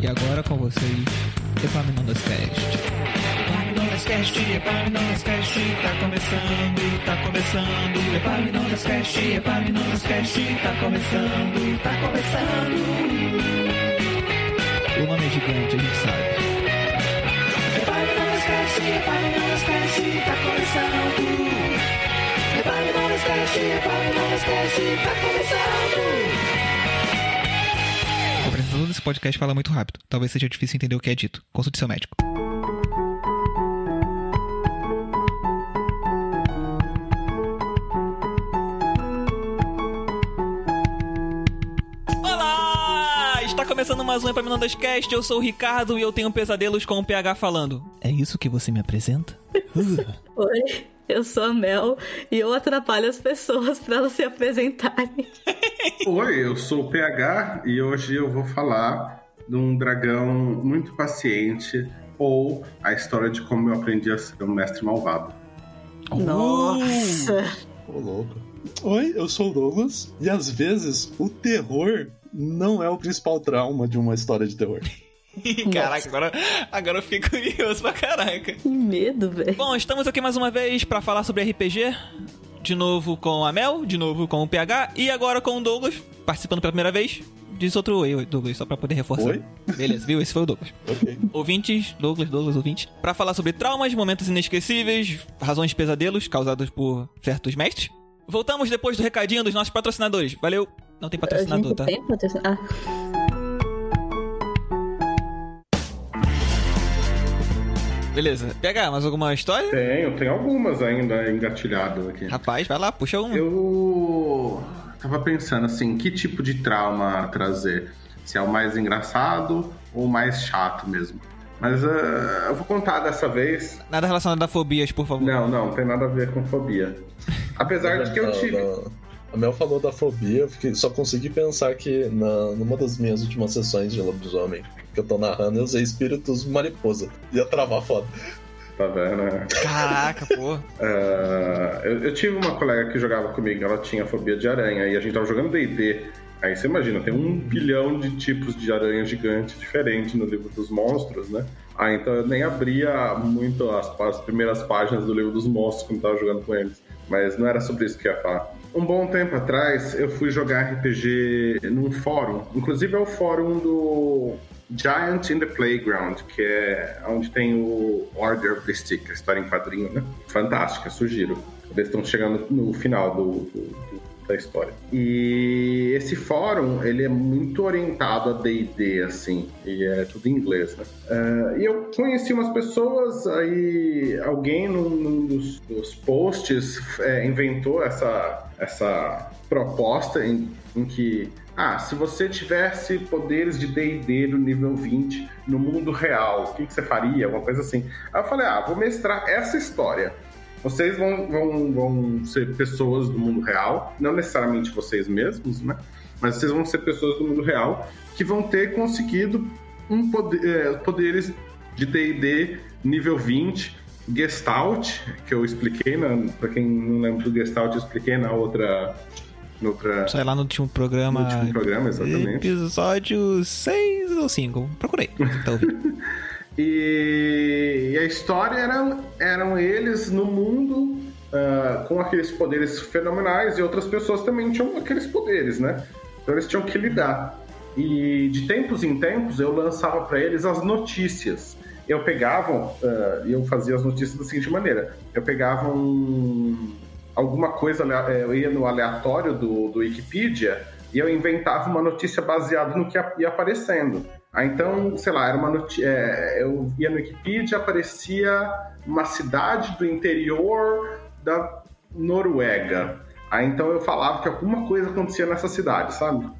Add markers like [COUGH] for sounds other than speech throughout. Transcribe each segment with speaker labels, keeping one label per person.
Speaker 1: E agora com vocês, Epaminondas Cast.
Speaker 2: Epaminondas Cast, Epaminondas Cast, tá começando, tá começando. Epaminondas Cast, Epaminondas Cast, tá começando, tá começando.
Speaker 1: O nome é gigante, a gente sabe.
Speaker 2: Epaminondas Cast, Epaminondas Cast, tá começando. Epaminondas Cast, Epaminondas Cast, tá começando.
Speaker 1: O apresentador desse podcast fala muito rápido. Talvez seja difícil entender o que é dito. Consulte seu médico. Olá! Está começando mais um Epaminondas Cast. Eu sou o Ricardo e eu tenho pesadelos com o PH falando. É isso que você me apresenta? Uh. [LAUGHS]
Speaker 3: Oi, eu sou a Mel e eu atrapalho as pessoas para elas se apresentarem.
Speaker 4: Oi, eu sou o PH e hoje eu vou falar de um dragão muito paciente ou a história de como eu aprendi a ser um mestre malvado.
Speaker 3: Nossa!
Speaker 5: Ô, louco. Oi, eu sou o Douglas e às vezes o terror não é o principal trauma de uma história de terror. [LAUGHS]
Speaker 1: Caraca, agora, agora eu fiquei [LAUGHS] curioso pra caraca.
Speaker 3: Que medo, velho.
Speaker 1: Bom, estamos aqui mais uma vez pra falar sobre RPG. De novo com a Mel, de novo com o PH e agora com o Douglas, participando pela primeira vez. Diz outro oi, Douglas, só pra poder reforçar.
Speaker 5: Oi?
Speaker 1: Beleza, viu? Esse foi o Douglas.
Speaker 5: Ok.
Speaker 1: Ouvintes, Douglas, Douglas, ouvintes, pra falar sobre traumas, momentos inesquecíveis, razões de pesadelos causados por certos mestres. Voltamos depois do recadinho dos nossos patrocinadores. Valeu! Não tem patrocinador,
Speaker 3: a gente
Speaker 1: tá?
Speaker 3: tem patrocin- Ah,
Speaker 1: Beleza. PH, mais alguma história?
Speaker 4: Tenho, tem algumas ainda engatilhadas aqui.
Speaker 1: Rapaz, vai lá, puxa um.
Speaker 4: Eu tava pensando assim, que tipo de trauma trazer? Se é o mais engraçado ou o mais chato mesmo. Mas ah, eu vou contar dessa vez.
Speaker 1: Nada relacionado a fobias, por favor.
Speaker 4: Não, não, tem nada a ver com fobia. [LAUGHS] Apesar de que eu
Speaker 5: Não,
Speaker 4: tive.
Speaker 5: A Mel falou da fobia, eu fiquei- só consegui pensar que na, numa das minhas últimas sessões de lobisomem que eu tô narrando, eu usei espíritos mariposa. Ia travar foda.
Speaker 4: Tá vendo? né?
Speaker 1: Caraca, pô. [LAUGHS]
Speaker 4: Ah, eu, eu tive uma colega que jogava comigo, ela tinha fobia de aranha, e a gente tava jogando DD. Aí você imagina, tem um bilhão de tipos de aranha gigante diferentes no livro dos monstros, né? Ah, então eu nem abria muito as, as primeiras páginas do livro dos monstros quando tava jogando com eles. Mas não era sobre isso que eu ia falar. Um bom tempo atrás, eu fui jogar RPG num fórum. Inclusive é o fórum do Giant in the Playground, que é onde tem o Order of the Stick, a história em quadrinho, né? Fantástica, sugiro. Eles estão chegando no final do, do- do- da história. E esse fórum, ele é muito orientado a D&D, assim, e é tudo em inglês, né? Ah, e eu conheci umas pessoas, aí alguém num, num dos, dos posts é, inventou essa, essa proposta em, em que, ah, se você tivesse poderes de D&D no nível 20 no mundo real, o que, que você faria? Alguma coisa assim. Aí eu falei, ah, vou mestrar essa história. Vocês vão, vão, vão ser pessoas do mundo real, não necessariamente vocês mesmos, né? Mas vocês vão ser pessoas do mundo real que vão ter conseguido um poder, eh, poderes de D&D nível 20, Gestalt, que eu expliquei, na, pra quem não lembra do Gestalt, eu expliquei na outra... Na outra
Speaker 1: Sai lá no último programa.
Speaker 4: no último programa, exatamente.
Speaker 1: Episódio 6 ou 5. Procurei. Tá ouvindo? [LAUGHS]
Speaker 4: E, e a história eram, eram eles no mundo ah, com aqueles poderes fenomenais e outras pessoas também tinham aqueles poderes, né? Então eles tinham que lidar. E de tempos em tempos eu lançava para eles as notícias. Eu pegava ah, e eu fazia as notícias da seguinte maneira: eu pegava um, alguma coisa, eh, eu ia no aleatório do, do Wikipedia e eu inventava uma notícia baseada no que ia aparecendo. Ah, então, sei lá, era uma notícia. eu ia no Wikipedia, aparecia uma cidade do interior da Noruega. Aí então eu falava que alguma coisa acontecia nessa cidade, sabe?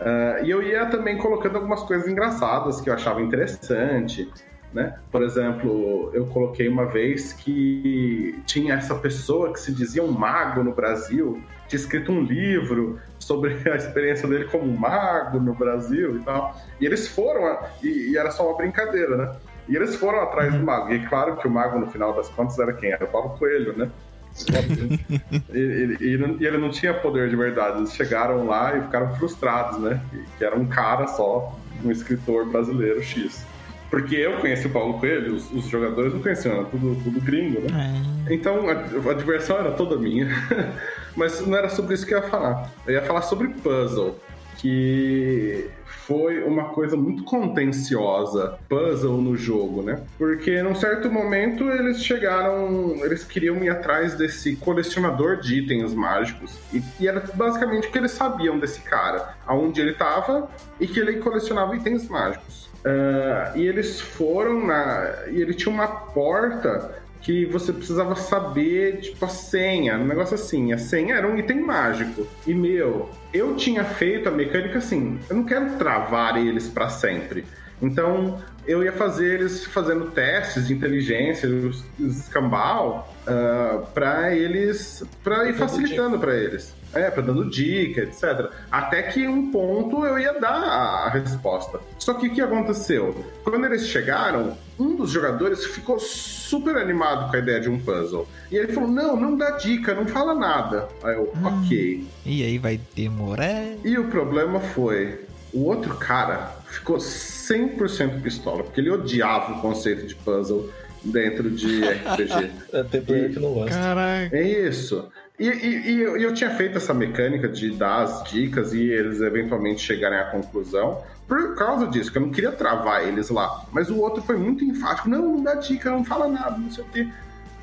Speaker 4: Ah, e eu ia também colocando algumas coisas engraçadas que eu achava interessante, né? Por exemplo, eu coloquei uma vez que tinha essa pessoa que se dizia um mago no Brasil, tinha escrito um livro sobre [LAUGHS] a experiência dele como mago no Brasil e tal. E eles foram, a- e, e era só uma brincadeira, né? E eles foram atrás do mago. E é claro que o mago, no final das contas, era quem? Era o Paulo Coelho, né? [LAUGHS] e, e- e não- e ele não tinha poder de verdade. Eles chegaram lá e ficaram frustrados, né? Que era um cara só um escritor brasileiro X. Porque eu conheci o Paulo Coelho, os, os jogadores não conheciam, era tudo, tudo gringo, né?
Speaker 1: É.
Speaker 4: Então a, a diversão era toda minha. [LAUGHS] Mas não era sobre isso que eu ia falar. Eu ia falar sobre puzzle, que foi uma coisa muito contenciosa, puzzle no jogo, né? Porque num certo momento eles chegaram, eles queriam ir atrás desse colecionador de itens mágicos. E, e era basicamente o que eles sabiam desse cara, aonde ele estava e que ele colecionava itens mágicos. Ah, e eles foram na. E ele tinha uma porta que você precisava saber, tipo, a senha, um negócio assim. A senha era um item mágico. E, meu, eu tinha feito a mecânica assim, eu não quero travar eles para sempre. Então, eu ia fazer eles fazendo testes de inteligência, os, os escambau, uh, para eles, para ir facilitando para eles. É, pra dando dica, etc. Até que um ponto eu ia dar a, resposta. Só que o que aconteceu? Quando eles chegaram, um dos jogadores ficou super animado com a ideia de um puzzle. E ele falou: Não, não dá dica, não fala nada. Aí eu, ok.
Speaker 1: E aí vai demorar.
Speaker 4: E o problema foi: o outro cara ficou 100% pistola, porque ele odiava o conceito de puzzle dentro de [LAUGHS] RPG.
Speaker 5: É, tem player que não gosta.
Speaker 1: Caraca.
Speaker 4: É isso. E, e- e eu- tinha feito essa mecânica de dar as dicas e eles eventualmente chegarem à conclusão por causa disso, que eu não queria travar eles lá. Mas o outro foi muito enfático: não, não dá dica, não fala nada, não sei o quê.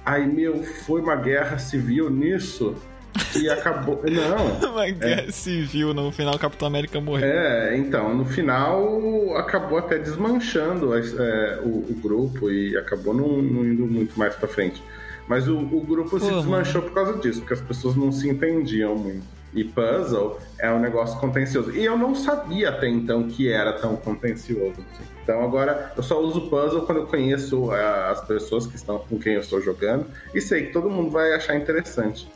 Speaker 4: Aí, meu, foi uma guerra civil nisso e [LAUGHS] acabou. Não. [LAUGHS]
Speaker 1: Uma guerra civil, no final o Capitão América morreu.
Speaker 4: É, então, no final acabou até desmanchando é, o, o grupo e acabou não, não indo muito mais pra frente. Mas o, o grupo se desmanchou por causa disso, porque as pessoas não se entendiam muito. E puzzle é um negócio contencioso. E eu não sabia até então que era tão contencioso. assim. Então agora eu só uso puzzle quando eu conheço ah, as pessoas que estão com quem eu estou jogando e sei que todo mundo vai achar interessante.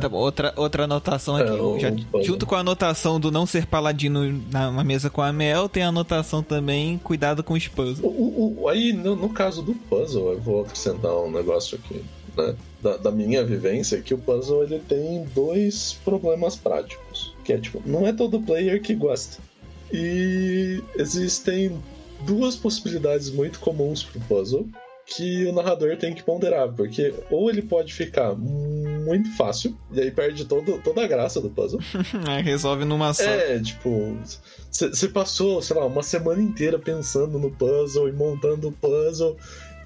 Speaker 1: Tá bom, outra, outra anotação aqui.
Speaker 5: É, o-
Speaker 1: Já- junto com a anotação do não ser paladino na uma mesa com a Mel, tem a anotação também cuidado com os puzzles.
Speaker 5: O- o- o- aí, no, no caso do puzzle, eu vou acrescentar um negócio aqui, né? Da, da minha vivência, que o puzzle ele tem dois problemas práticos. Que é tipo, não é todo player que gosta. E existem duas possibilidades muito comuns pro puzzle que o narrador tem que ponderar, porque ou ele pode ficar muito fácil, e aí perde todo, toda a graça do puzzle. [LAUGHS]
Speaker 1: É, Resolve numa só.
Speaker 5: É, tipo, você passou, sei lá, uma semana inteira pensando no puzzle e montando o puzzle,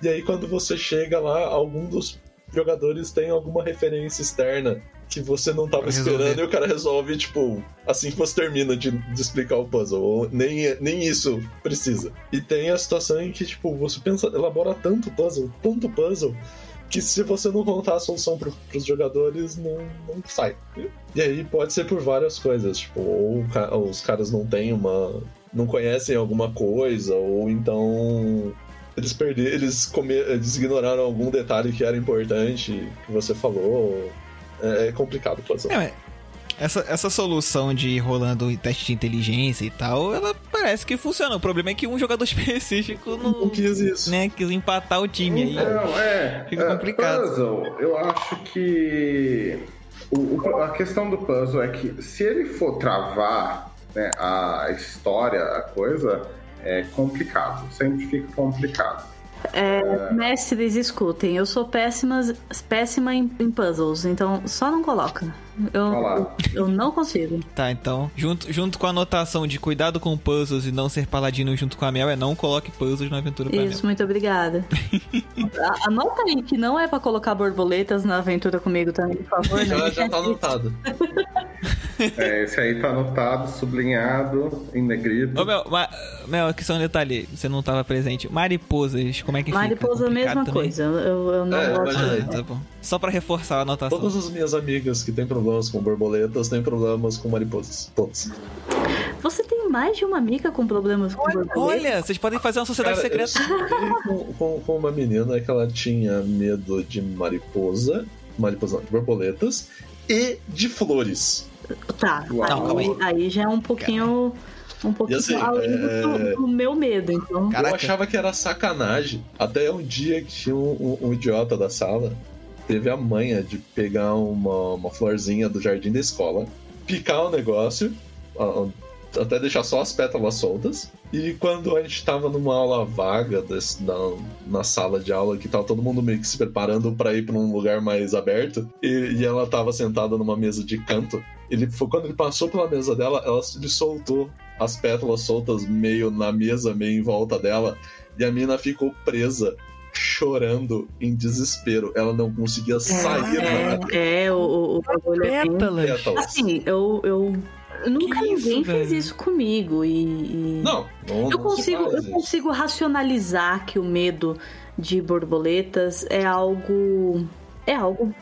Speaker 5: e aí quando você chega lá, algum dos jogadores tem alguma referência externa que você não tava esperando e o cara resolve, tipo, assim que você termina de, de explicar o puzzle, ou nem, nem isso precisa. E tem a situação em que, tipo, você pensa, elabora tanto puzzle, tanto puzzle, que se você não contar a solução pro, pros jogadores, não, não sai. E aí pode ser por várias coisas, tipo, ou o ca- os caras não têm uma. não conhecem alguma coisa, ou então eles perderam, eles, come, eles ignoraram algum detalhe que era importante que você falou. É, é complicado, ser.
Speaker 1: É, essa, essa solução de ir rolando teste de inteligência e tal, ela parece que funciona. O problema é que um jogador [LAUGHS] específico
Speaker 5: Não
Speaker 1: não,
Speaker 5: quis isso.
Speaker 1: né, quis empatar o time aí.
Speaker 4: Não, é.
Speaker 1: Fica
Speaker 4: é,
Speaker 1: complicado.
Speaker 4: Puzzle, eu acho que. o- o- a questão do puzzle é que se ele for travar né, a história, a coisa, é complicado. Sempre fica complicado.
Speaker 3: É, mestres, escutem, eu sou péssima, péssima em, em puzzles, então só não coloca. Eu, eu não consigo.
Speaker 1: Tá, então, junto, junto com a anotação de cuidado com puzzles e não ser paladino junto com a Mel, é não coloque puzzles na aventura pra
Speaker 3: Isso, muito obrigada. [LAUGHS] A- Anota aí que não é pra colocar borboletas na aventura comigo também, por favor. né?
Speaker 5: Já, já tá anotado.
Speaker 4: É, esse aí tá anotado, sublinhado, em negrito.
Speaker 1: Ô, Mel, ma, Mel, aqui só um detalhe, você não tava presente. Mariposas, como é que
Speaker 3: Mariposa,
Speaker 1: fica?
Speaker 3: a mesma
Speaker 1: Complicado também?
Speaker 3: coisa. Eu, eu não
Speaker 5: É,
Speaker 3: gosto.
Speaker 1: Ah, tá bom. Só pra reforçar a anotação.
Speaker 5: Todas as minhas amigas que têm problemas com borboletas têm problemas com mariposas. Todas.
Speaker 3: Você tem mais de uma amiga com problemas com borboleta?
Speaker 1: Olha, vocês podem fazer uma sociedade
Speaker 5: Cara, eu
Speaker 1: secreta.
Speaker 5: com, com, com uma menina que ela tinha medo de mariposa, mariposa não, de borboletas e de flores.
Speaker 3: Tá,
Speaker 4: Uau.
Speaker 1: Calma aí.
Speaker 3: aí já é um pouquinho. Um pouquinho
Speaker 5: assim,
Speaker 3: além do-
Speaker 5: é-
Speaker 3: do, meu medo, então.
Speaker 1: Caraca.
Speaker 5: Eu achava que era sacanagem. Até um dia que tinha um, um- um idiota da sala teve a manha de pegar uma, uma florzinha do jardim da escola, picar o negócio, até deixar só as pétalas soltas, E quando a gente tava numa aula vaga desse, na, na sala de aula, que tava todo mundo meio que se preparando para ir para um lugar mais aberto, e, e, ela tava sentada numa mesa de canto, ele foi quando ele passou pela mesa dela, ela ele soltou as pétalas soltas meio na mesa, meio em volta dela, e a mina ficou presa chorando em desespero. Ela não conseguia sair.
Speaker 3: É, é o, o, o
Speaker 1: Pétalas.
Speaker 5: Pétalas.
Speaker 3: Assim, eu, eu nunca
Speaker 1: Que isso,
Speaker 3: ninguém fez
Speaker 1: velho?
Speaker 3: isso comigo e, e-
Speaker 5: Não, não,
Speaker 3: eu consigo
Speaker 5: faz
Speaker 3: eu
Speaker 5: isso.
Speaker 3: consigo racionalizar que o medo de borboletas é algo é algo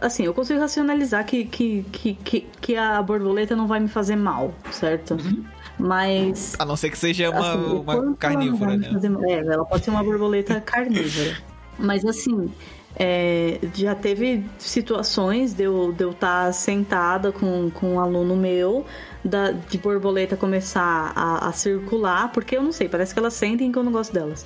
Speaker 3: assim eu consigo racionalizar que que, que, que, que a borboleta não vai me fazer mal certo
Speaker 5: Uhum.
Speaker 3: Mas
Speaker 1: A não ser que seja uma,
Speaker 3: assim,
Speaker 1: uma carnívora, né?
Speaker 3: fazer É, ela pode ser uma borboleta [LAUGHS] carnívora. Mas assim, é, já teve situações de eu estar de eu tá sentada com, com um aluno meu, da, de borboleta começar a, a circular, porque eu não sei, parece que elas sentem que eu não gosto delas.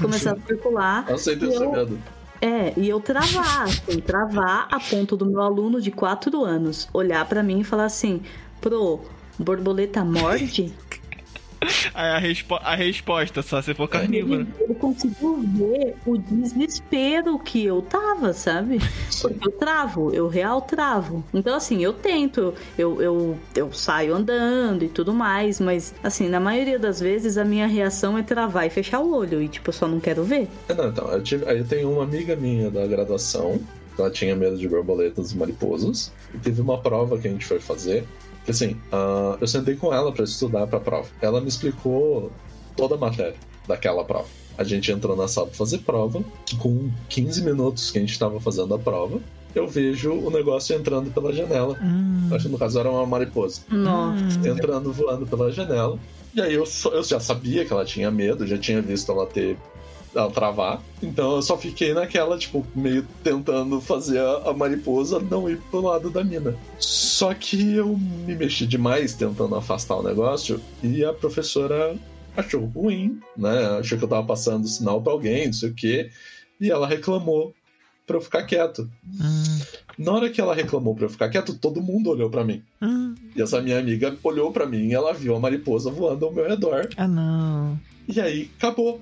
Speaker 3: Começar a [LAUGHS] circular.
Speaker 5: Eu sei
Speaker 3: e eu- é, e eu travar, assim, travar a ponto do meu aluno de 4 anos olhar pra mim e falar assim: Pro, borboleta morde? [LAUGHS]
Speaker 1: Aí a, respo- a resposta, só se for carnívoro.
Speaker 3: ele conseguiu ver o desespero que eu tava, sabe? Porque eu travo, eu real travo. Então, assim, eu tento, eu, eu, eu saio andando e tudo mais, mas, assim, na maioria das vezes a minha reação é travar e fechar o olho e, tipo, eu só não quero ver.
Speaker 5: É, Não, então, eu, tive, eu tenho uma amiga minha da graduação, ela tinha medo de borboletas e mariposas, e teve uma prova que a gente foi fazer, assim, ah, eu sentei com ela pra estudar pra prova. Ela me explicou toda a matéria daquela prova. A gente entrou na sala pra fazer prova, com 15 minutos que a gente tava fazendo a prova, eu vejo o negócio entrando pela janela.
Speaker 1: Hum.
Speaker 5: Acho que no caso era uma mariposa
Speaker 3: Nossa.
Speaker 5: entrando voando pela janela. E aí eu, só- eu já sabia que ela tinha medo, já tinha visto ela ter. Ela travar. Então eu só fiquei naquela, tipo, meio tentando fazer a, a mariposa não ir pro lado da mina. Só que eu me mexi demais tentando afastar o negócio e a professora achou ruim, né? Achou que eu tava passando sinal pra alguém, não sei o quê. E ela reclamou pra eu ficar quieto.
Speaker 1: Hum.
Speaker 5: Na hora que ela reclamou pra eu ficar quieto, todo mundo olhou pra mim.
Speaker 1: Hum.
Speaker 5: E essa minha amiga olhou pra mim e ela viu a mariposa voando ao meu redor.
Speaker 1: Ah, não.
Speaker 5: E aí acabou.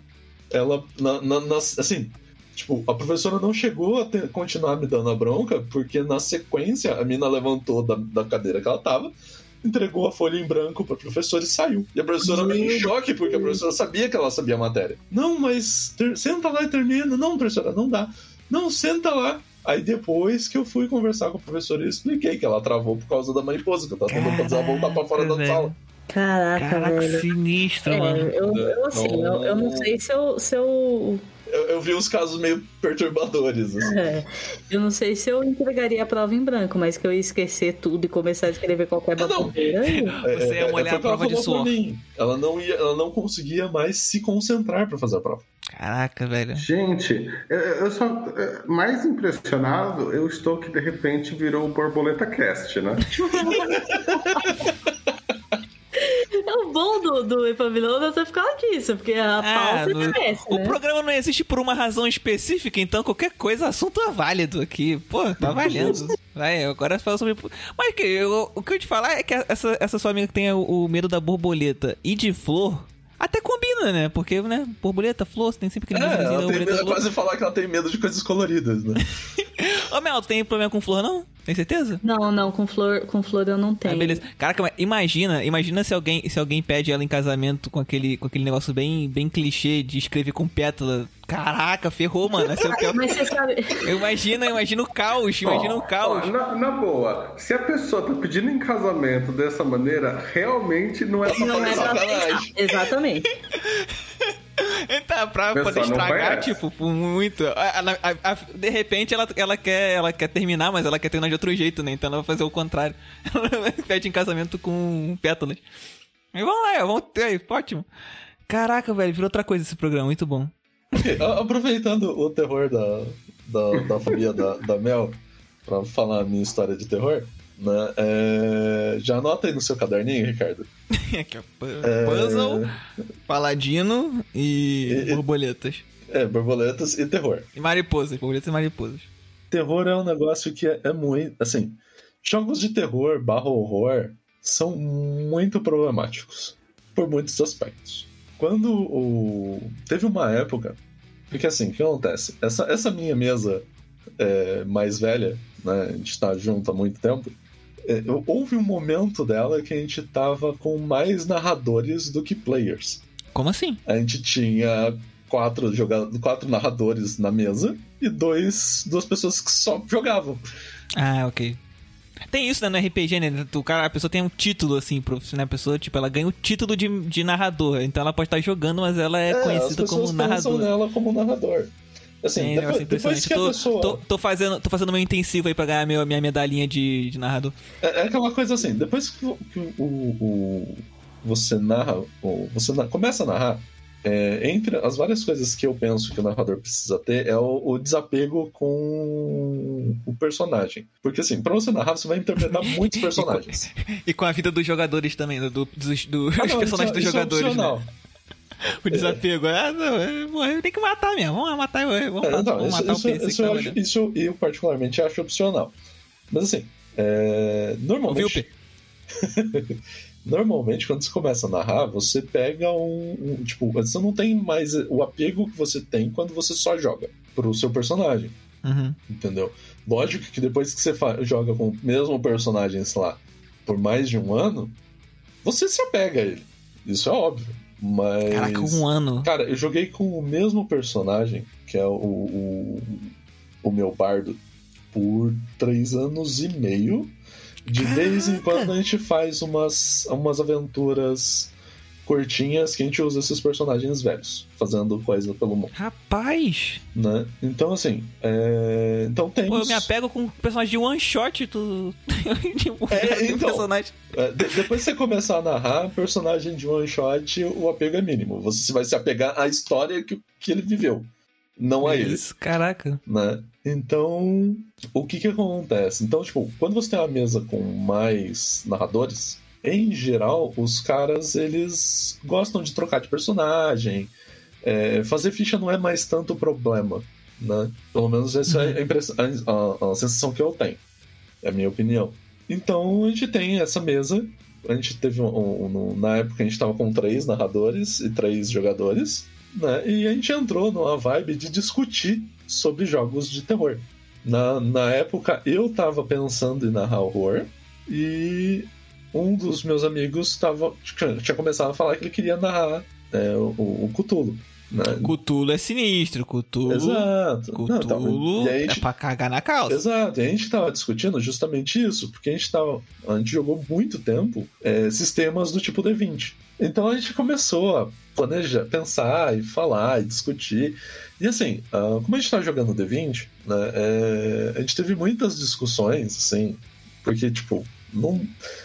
Speaker 5: Ela, na, na- nas- assim, tipo, a professora não chegou a ter- continuar me dando a bronca, porque na sequência a mina levantou da, da cadeira que ela tava, entregou a folha em branco pra professora e saiu. E a professora meio em choque, porque a professora sabia que ela sabia a matéria. Não, mas ter- senta lá e termina. Não, professora, não dá. Não, senta lá. Aí depois que eu fui conversar com a professora, eu expliquei que ela travou por causa da mariposa, que eu tava tentando fazer ela voltar pra fora da sala.
Speaker 3: Caraca,
Speaker 1: Caraca,
Speaker 3: velho.
Speaker 1: sinistro,
Speaker 3: É,
Speaker 1: mano.
Speaker 3: eu, eu assim, eu, eu não sei se eu, se eu
Speaker 5: Eu, eu vi uns casos meio perturbadores. assim.
Speaker 3: É, eu não sei se eu entregaria a prova em branco, mas que eu ia esquecer tudo e começar a escrever qualquer
Speaker 5: Não, não.
Speaker 3: baboseira. [LAUGHS]
Speaker 1: Você ia molhar
Speaker 5: foi o
Speaker 1: a prova de suor.
Speaker 5: Ela não, ia, ela não conseguia mais se concentrar pra fazer a prova.
Speaker 1: Caraca, velho.
Speaker 4: Gente, eu, eu só. é, Mais impressionado, eu estou que de repente virou o Borboleta Cast, né? [LAUGHS]
Speaker 3: É o bom do, do Epavilão é você ficar disso, porque a
Speaker 1: Ah,
Speaker 3: pauta
Speaker 1: no-
Speaker 3: é essa,
Speaker 1: O
Speaker 3: né?
Speaker 1: programa não existe por uma razão específica, então qualquer coisa, assunto é válido aqui. Pô, tá valendo. Vai, agora fala sobre. Mas que, eu- o que eu te falar é que essa, essa sua amiga que tem o, o medo da borboleta e de flor, até combina, né? Porque, né, borboleta, flor, você tem sempre aquele
Speaker 5: É, ela tem
Speaker 1: borboleta.
Speaker 5: medo, é quase falar que ela tem medo de coisas coloridas, né? [LAUGHS]
Speaker 1: Ô, Mel, tu tem problema com flor, não? Tem certeza?
Speaker 3: Não, não, com flor, com flor eu não
Speaker 1: Ah,
Speaker 3: tenho.
Speaker 1: beleza. Caraca, mas imagina, imagina se alguém, se alguém pede ela em casamento com aquele, com aquele negócio bem, bem clichê de escrever com pétala. Caraca, ferrou, mano. Esse é o pior.
Speaker 3: Mas você sabe.
Speaker 1: Eu imagino, eu imagino o caos, imagina o caos.
Speaker 4: na, na boa, se a pessoa tá pedindo em casamento dessa maneira, realmente não é pra
Speaker 3: Não é pra. Exatamente. [LAUGHS] [LAUGHS]
Speaker 1: Tá, pra
Speaker 4: Pessoal,
Speaker 1: poder estragar, tipo, por muito. A- a- de repente ela, ela, quer, ela quer terminar, mas ela quer terminar de outro jeito, né? Então ela vai fazer o contrário. Ela [LAUGHS] pede em casamento com pétalas. Mas vamos lá, vamos ter aí, ótimo. Caraca, velho, virou outra coisa esse programa, muito bom. [LAUGHS]
Speaker 5: Aproveitando o terror da, da, da família da, da Mel, pra falar a minha história de terror, né? é, já anota aí no seu caderninho, Ricardo. [LAUGHS]
Speaker 1: Aqui, Puzzle, paladino e
Speaker 5: E-
Speaker 1: borboletas.
Speaker 5: É, borboletas e terror.
Speaker 1: E mariposas, borboletas e mariposas.
Speaker 5: Terror é um negócio que é, é muito. Assim, jogos de terror barra horror são muito problemáticos. Por muitos aspectos. quando o. Teve uma época. Porque assim, o que acontece? Essa, essa minha mesa é, mais velha, né? A gente tá junto há muito tempo. É, houve um momento dela que a gente tava com mais narradores do que players.
Speaker 1: Como assim?
Speaker 5: A gente tinha quatro, joga... quatro narradores na mesa e dois, duas pessoas que só jogavam.
Speaker 1: Ah, ok. Tem isso, né, no RPG, né? O cara, a pessoa tem um título, assim, profissional. A pessoa, tipo, ela ganha o título de, de narrador. Então ela pode estar jogando, mas ela é,
Speaker 5: as
Speaker 1: conhecida como narrador.
Speaker 5: nela como narrador. Assim,
Speaker 1: Tem,
Speaker 5: depois, depois que a
Speaker 1: tô,
Speaker 5: pessoa...
Speaker 1: tô, tô fazendo, tô fazendo meu intensivo aí pra ganhar meu, minha medalhinha de, de narrador.
Speaker 5: É, é aquela coisa assim, depois que, o- o, o- você narra, ou você na- começa a narrar, é, entre as várias coisas que eu penso que o narrador precisa ter é o, o desapego com o personagem. Porque assim, pra você narrar, você vai interpretar [LAUGHS] muitos personagens.
Speaker 1: E com a vida dos jogadores também, do, dos, dos
Speaker 5: Ah, não, [LAUGHS]
Speaker 1: personagens
Speaker 5: isso-
Speaker 1: dos
Speaker 5: é
Speaker 1: jogadores,
Speaker 5: opcional.
Speaker 1: né? [LAUGHS] O desapego. Ah, não, é, morreu, tem que matar mesmo. Vamos matar, vamos
Speaker 5: É, então,
Speaker 1: vamos
Speaker 5: isso,
Speaker 1: matar
Speaker 5: isso,
Speaker 1: o
Speaker 5: isso eu, acho, isso eu particularmente acho opcional. Mas assim, é, normalmente. [LAUGHS] Normalmente, quando você começa a narrar, você pega um, um- Tipo, você não tem mais o apego que você tem quando você só joga pro seu personagem,
Speaker 1: Uhum.
Speaker 5: entendeu? Lógico que depois que você joga com o mesmo personagem, sei lá, por mais de um ano, você se apega a ele. Isso é óbvio. Mas.
Speaker 1: Caraca, um ano.
Speaker 5: Cara, eu joguei com o mesmo personagem, que é o, o, o meu bardo, por três anos e meio. De vez em quando a gente faz umas, umas aventuras curtinhas que a gente usa esses personagens velhos, fazendo coisa pelo mundo,
Speaker 1: Rapaz,
Speaker 5: né? Então, assim, é... então tem.
Speaker 1: pô, eu me apego com personagem de one shot, tu. [LAUGHS] de um
Speaker 5: É, [LAUGHS] então.
Speaker 1: personagem.
Speaker 5: É, de- depois que você começar a narrar personagem de one shot, o apego é mínimo. Você vai se apegar à história que, que ele viveu, não a ele.
Speaker 1: Isso, caraca.
Speaker 5: né? Então, o que que acontece? Então, tipo, quando você tem uma mesa com mais narradores, em geral, os caras, eles gostam de trocar de personagem, é, fazer ficha não é mais tanto problema, né? Pelo menos essa é a, impress- a- a- a sensação que eu tenho, é a minha opinião. Então, a gente tem essa mesa, a gente teve um, um- um- na época a gente tava com três narradores e três jogadores, né? E a gente entrou numa vibe de discutir sobre jogos de terror. Na, na época eu tava pensando em narrar horror e um dos meus amigos tava, tinha, começado a falar que ele queria narrar é, o, o Cthulhu. Né?
Speaker 1: Cutulo é sinistro, Cutulo.
Speaker 5: Exato. Não, então,
Speaker 1: é
Speaker 5: gente-
Speaker 1: pra cagar na calça.
Speaker 5: Exato, e a gente tava discutindo justamente isso, porque a gente tava. A gente jogou muito tempo é, sistemas do tipo D20. Então a gente começou a planejar, pensar e falar e discutir. E assim, ah, como a gente tava jogando D20, né, é, a gente teve muitas discussões, assim, porque, tipo, não.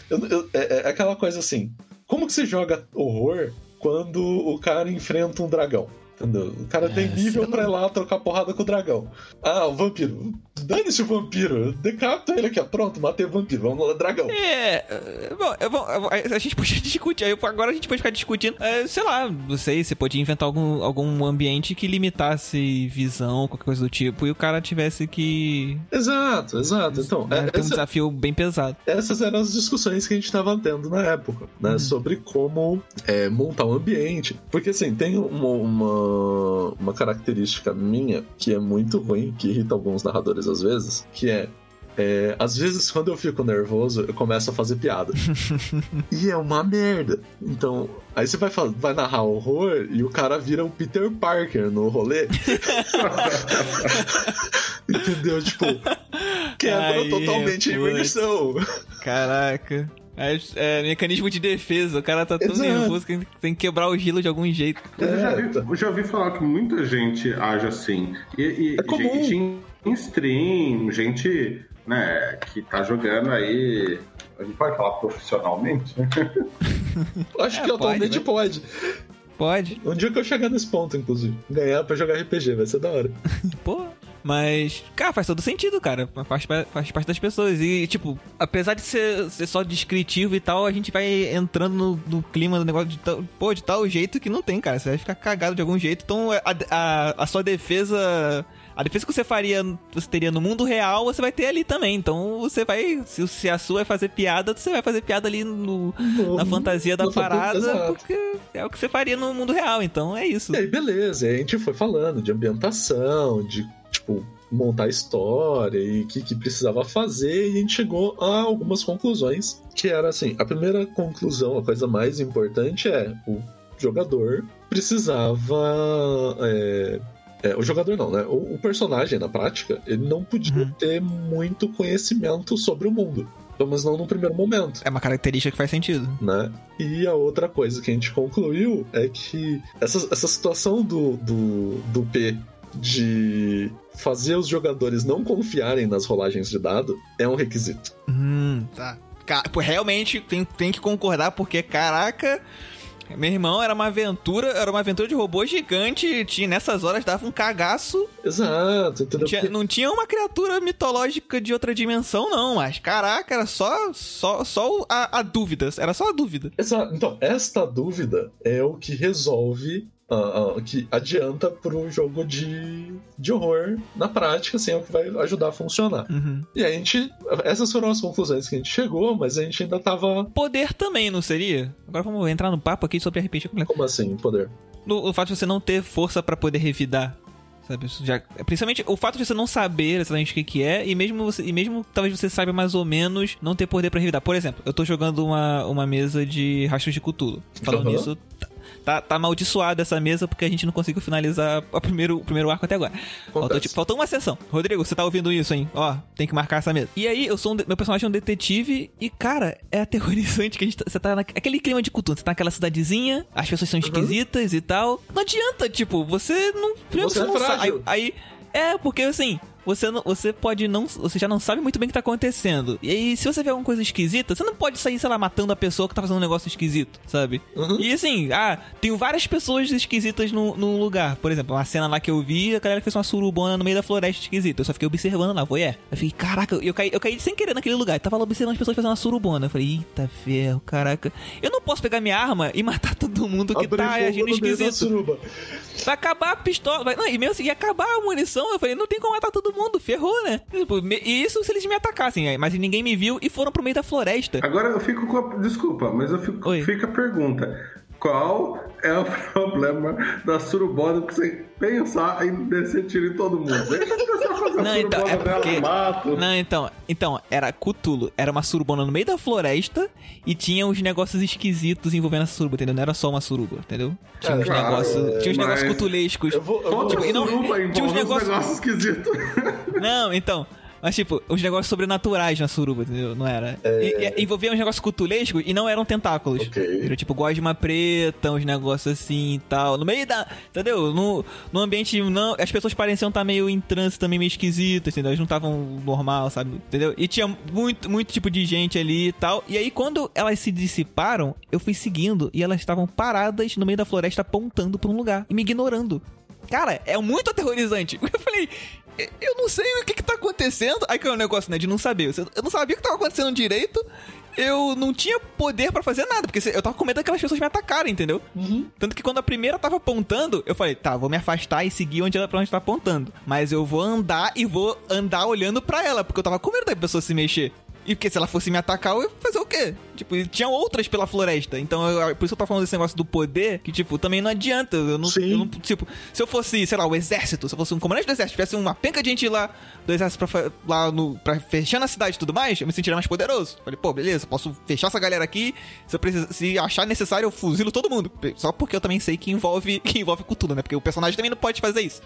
Speaker 5: eu- eu- é, é aquela coisa assim, como que você joga horror quando o cara enfrenta um dragão? Entendeu? O cara tem
Speaker 1: É,
Speaker 5: nível
Speaker 1: você
Speaker 5: pra ir lá trocar porrada com o dragão. Ah, o vampiro. Dane-se o vampiro. Decapita ele aqui, ó. Pronto, matei o vampiro. Vamos lá, dragão.
Speaker 1: É, é, bom, é bom, a gente [LAUGHS] podia discutir, agora a gente pode ficar discutindo, é, sei lá, não sei, você podia inventar algum, algum ambiente que limitasse visão, qualquer coisa do tipo, e o cara tivesse que
Speaker 5: Exato, exato. Então,
Speaker 1: né,
Speaker 5: é-
Speaker 1: ter um
Speaker 5: essa-
Speaker 1: desafio bem pesado.
Speaker 5: essas eram as discussões que a gente estava tendo na época, né? Sobre como é, montar um ambiente. Porque, assim, tem uma, uma, uma característica minha que é muito ruim, que irrita alguns narradores às vezes, que é. é, às vezes, quando eu fico nervoso, eu começo a fazer piada. [LAUGHS] e é uma merda. Então, aí você vai, vai narrar horror e o cara vira o Peter Parker no rolê. [LAUGHS] Entendeu? Tipo, quebra
Speaker 1: Aí,
Speaker 5: totalmente a imersão.
Speaker 1: Caraca. É, é, mecanismo de defesa, o cara tá tão
Speaker 5: Exato.
Speaker 1: nervoso que tem que quebrar o gelo de algum jeito.
Speaker 4: Mas eu, já
Speaker 5: É,
Speaker 4: vi, eu já ouvi falar que muita gente age assim. E, e
Speaker 5: É comum.
Speaker 4: gente em, stream, gente né, que tá jogando aí. A gente pode falar profissionalmente? né? [LAUGHS]
Speaker 5: Acho
Speaker 1: É,
Speaker 5: que atualmente pode,
Speaker 1: Pode.
Speaker 5: Um dia que eu chegar nesse ponto, inclusive. Ganhar pra jogar RPG, vai ser da hora. [LAUGHS]
Speaker 1: Pô. Mas, cara, faz todo sentido, cara. Faz, faz parte das pessoas. E, tipo, apesar de ser, ser só descritivo e tal, a gente vai entrando no, no clima do negócio de tal, pô, de tal jeito que não tem, cara. Você vai ficar cagado de algum jeito. Então, a, a, a sua defesa. A defesa que você faria, você teria no mundo real, você vai ter ali também. Então você vai. Se, se a sua é fazer piada, você vai fazer piada ali no,
Speaker 5: No-
Speaker 1: na fantasia da parada, porque é o que você faria no mundo real. Então é isso.
Speaker 5: E aí, beleza, e a gente foi falando de ambientação, de, tipo, montar história e o que, que precisava fazer, e a gente chegou a algumas conclusões, que era assim, a primeira conclusão, a coisa mais importante é o jogador precisava... é, é, o jogador não, né? O, o personagem, na prática, ele não podia
Speaker 1: Uhum.
Speaker 5: ter muito conhecimento sobre o mundo. Pelo menos não no primeiro momento
Speaker 1: É uma característica que faz sentido.
Speaker 5: né? E a outra coisa que a gente concluiu é que essa, essa situação do, do, do P de fazer os jogadores não confiarem nas rolagens de dado é um requisito.
Speaker 1: Hum, tá. Realmente tem, tem que concordar, porque, caraca, meu irmão era uma aventura, era uma aventura de robô gigante, tinha, nessas horas dava um cagaço.
Speaker 5: Exato,
Speaker 1: Não
Speaker 5: entendeu?
Speaker 1: tinha, não tinha uma criatura mitológica de outra dimensão, não, mas caraca, era só, só, só a, a dúvida, era só a dúvida.
Speaker 5: Exato. Então, esta dúvida é o que resolve. Ah, que adianta pro jogo de, de horror na prática, assim, é o que vai ajudar a funcionar.
Speaker 1: Uhum.
Speaker 5: E a gente. Essas foram as conclusões que a gente chegou, mas a gente ainda tava.
Speaker 1: Poder também, não seria? Agora vamos entrar no papo aqui sobre RPG completo.
Speaker 5: Como assim, poder?
Speaker 1: no, o fato de você não ter força pra poder revidar. Sabe? Já, principalmente o fato de você não saber exatamente o que, que é, e mesmo você, e mesmo talvez você saiba mais ou menos não ter poder pra revidar. Por exemplo, eu tô jogando uma, uma mesa de rastros de Cthulhu. Falando
Speaker 5: Aham.
Speaker 1: nisso, tá, tá, amaldiçoada essa mesa porque a gente não conseguiu finalizar o primeiro, o primeiro arco até agora. Faltou, tipo, faltou uma sessão. Rodrigo, você tá ouvindo isso, hein? Ó, tem que marcar essa mesa. E aí, eu sou um meu personagem é um detetive e, cara, é aterrorizante que a gente tá, você tá naquele clima de cultura. Você tá naquela cidadezinha, as pessoas são esquisitas e tal. Não adianta, tipo, você não. primeiro
Speaker 5: Você é
Speaker 1: não sabe. Aí, aí- é, porque assim. Você, não, você pode não. Você já não sabe muito bem o que tá acontecendo. E aí, se você vê alguma coisa esquisita, você não pode sair, sei lá, matando a pessoa que tá fazendo um negócio esquisito, sabe?
Speaker 5: Uhum.
Speaker 1: E assim, ah, tem várias pessoas esquisitas no, num lugar. Por exemplo, uma cena lá que eu vi, a galera fez uma surubona no meio da floresta esquisita. Eu só fiquei observando lá, voyeur. Eu fiquei, caraca, eu caí, eu caí sem querer naquele lugar. Eu tava lá observando as pessoas fazendo uma surubona. Eu falei, eita ferro, caraca. Eu não posso pegar minha arma e [LAUGHS] matar todo mundo que
Speaker 5: Abrir
Speaker 1: tá agindo esquisito. Vai acabar a pistola. Vai, não, e mesmo assim, ia acabar a munição. Eu falei, não tem como matar todo mundo, ferrou, né? Tipo, E isso se eles me atacassem, mas ninguém me viu e foram pro meio da floresta.
Speaker 4: Agora eu fico com a... Desculpa, mas eu fico...
Speaker 1: Oi.
Speaker 4: fica a pergunta. Qual é o [LAUGHS] problema da surubona que você pensar em descer tiro em todo mundo? Deixa a fazer a
Speaker 1: Não, então,
Speaker 4: surubona
Speaker 1: é porque-
Speaker 4: no mato.
Speaker 1: Não, então, então, era Cthulhu, era uma surubona no meio da floresta e tinha uns negócios esquisitos envolvendo essa suruba, entendeu? Não era só uma suruba, entendeu? Tinha uns
Speaker 4: Claro,
Speaker 1: negócios, tinha uns
Speaker 4: mas-
Speaker 1: negócios cutulescos.
Speaker 5: Eu vou, eu vou-
Speaker 1: Tipo, e não-
Speaker 4: suruba
Speaker 1: tinha uns
Speaker 4: uns
Speaker 1: negócios-
Speaker 4: negócios esquisitos.
Speaker 1: Não, então, mas tipo, os negócios sobrenaturais na suruba, entendeu? Não era. E, e, envolvia uns negócios cutulescos e não eram tentáculos.
Speaker 5: Ok.
Speaker 1: Era tipo gosma preta, uns negócios assim e tal. No meio da. Entendeu? No, no ambiente. Não, as pessoas pareciam estar meio em trânsito também, meio esquisitas, entendeu? Elas não estavam normal, sabe? Entendeu? E tinha muito, muito tipo de gente ali e tal. E aí, quando elas se dissiparam, eu fui seguindo e elas estavam paradas no meio da floresta apontando pra um lugar e me ignorando. Cara, é muito aterrorizante. [LAUGHS] Eu falei, "Eu- não sei o que que tá acontecendo. Aí que é o negócio, né, de não saber. Eu não sabia o que tava acontecendo direito. Eu não tinha poder pra fazer nada, porque eu tava com medo daquelas pessoas me atacarem, entendeu? Tanto que quando a primeira tava apontando, eu falei, tá, vou me afastar e seguir onde ela, pra onde tá apontando. Mas eu vou andar e vou andar olhando pra ela, porque eu tava com medo da pessoa se mexer. E porque se ela fosse me atacar, eu ia fazer o quê? Tipo, e tinha outras pela floresta. Então, eu- por isso que eu tô falando desse negócio do poder, que, tipo, também não adianta. Eu não, eu não- Tipo, se eu fosse, sei lá, o exército, se eu fosse um comandante do exército, tivesse uma penca de gente lá do exército pra, lá no, pra fechar na cidade e tudo mais, eu me sentiria mais poderoso. Falei, pô, beleza, posso fechar essa galera aqui. Se, eu precisar, se achar necessário, eu fuzilo todo mundo. Só porque eu também sei que envolve, [LAUGHS] que envolve cultura, né? Porque o personagem também não pode fazer isso.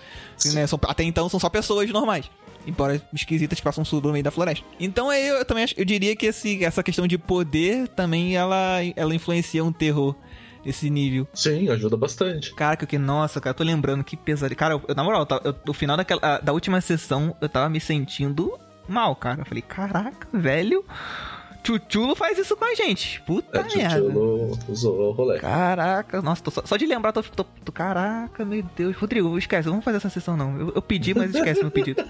Speaker 1: Né? São- até então são só pessoas normais. Embora esquisitas passam sul no meio da floresta. Então eu, eu também acho, eu diria que esse, essa questão de poder também ela, ela influencia um terror nesse nível.
Speaker 5: Sim, ajuda bastante.
Speaker 1: Caraca, que nossa, cara, eu tô lembrando que pesado. Cara, eu, na moral, eu- no final daquela, ah, da última sessão, eu tava me sentindo mal, cara. Eu falei, caraca, velho. Chuchulo faz isso com a gente. Puta
Speaker 5: É,
Speaker 1: merda.
Speaker 5: Tchutchulo usou o rolê.
Speaker 1: Caraca, nossa, só, só de lembrar, tô, tô, tô- Caraca, meu Deus. Rodrigo, esquece, vamos fazer essa sessão não. Eu, eu pedi, mas esquece meu pedido. [LAUGHS]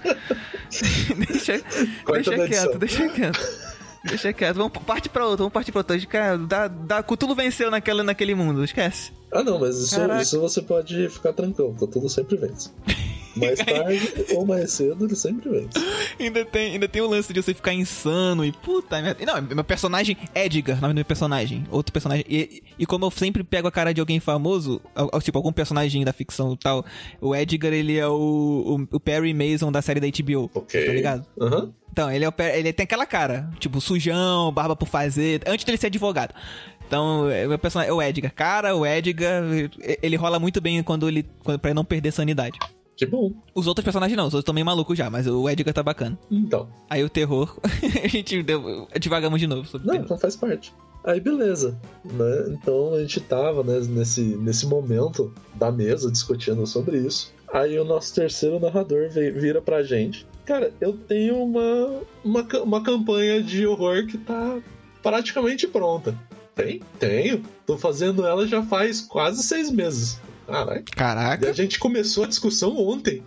Speaker 1: deixa deixa quieto, deixa quieto. Deixa quieto, vamos partir pra outro, vamos partir pra outro. Cara, da, Cthulhu venceu naquele, naquele mundo, esquece.
Speaker 5: Ah, não, mas isso,
Speaker 1: Caraca.
Speaker 5: isso você pode ficar tranquilo, Cthulhu sempre vence. [LAUGHS] Mais tarde ou mais cedo, ele sempre vence. [LAUGHS]
Speaker 1: Ainda tem, ainda tem o lance de você ficar insano e puta merda. Não, meu personagem Edgar, nome do meu personagem. Outro personagem. E, e como eu sempre pego a cara de alguém famoso, tipo, algum personagem da ficção e tal, o Edgar, ele é o, o, o Perry Mason da série da HBO.
Speaker 5: Ok.
Speaker 1: Tá ligado?
Speaker 5: Aham.
Speaker 1: Então, ele, é o, ele tem aquela cara, tipo, sujão, barba por fazer, antes dele ser advogado. Então, é, meu personagem é o Edgar. Cara, o Edgar, ele rola muito bem quando ele. Quando, pra ele não perder sanidade.
Speaker 5: Que bom.
Speaker 1: Os outros personagens não, os outros estão meio malucos já, mas o Edgar tá bacana.
Speaker 5: Então.
Speaker 1: Aí o terror, [LAUGHS] a gente deu, divagamos de novo sobre
Speaker 5: Não, então faz parte. Aí beleza, né? Então a gente tava né, nesse, nesse momento da mesa discutindo sobre isso. Aí o nosso terceiro narrador vira pra gente. Cara, eu tenho uma, uma, uma campanha de horror que tá praticamente pronta. Tem? Tenho. Tô fazendo ela já faz quase seis meses. Caralho. E
Speaker 1: Caraca.
Speaker 5: a gente começou a discussão ontem.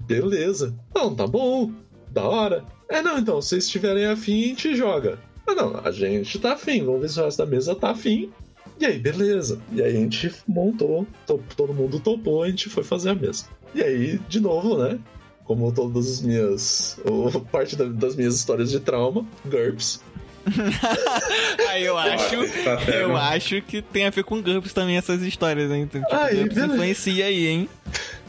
Speaker 5: Beleza. Não, tá bom. Da hora. É, não, então, se vocês estiverem afim, a gente joga. Ah, não, a gente tá afim. Vamos ver se o resto da mesa tá afim. E aí, beleza. E aí a gente montou, to- todo mundo topou, a gente foi fazer a mesa. E aí, de novo, né? Como todas as minhas. o- [LAUGHS] parte da- das minhas histórias de trauma, GURPS. [LAUGHS]
Speaker 1: Aí eu acho.
Speaker 4: Tá
Speaker 1: Eu acho que tem a ver com GURPS também essas histórias, hein? Então, tipo,
Speaker 5: Aí,
Speaker 1: GURPS
Speaker 5: beleza.
Speaker 1: influencia aí, hein?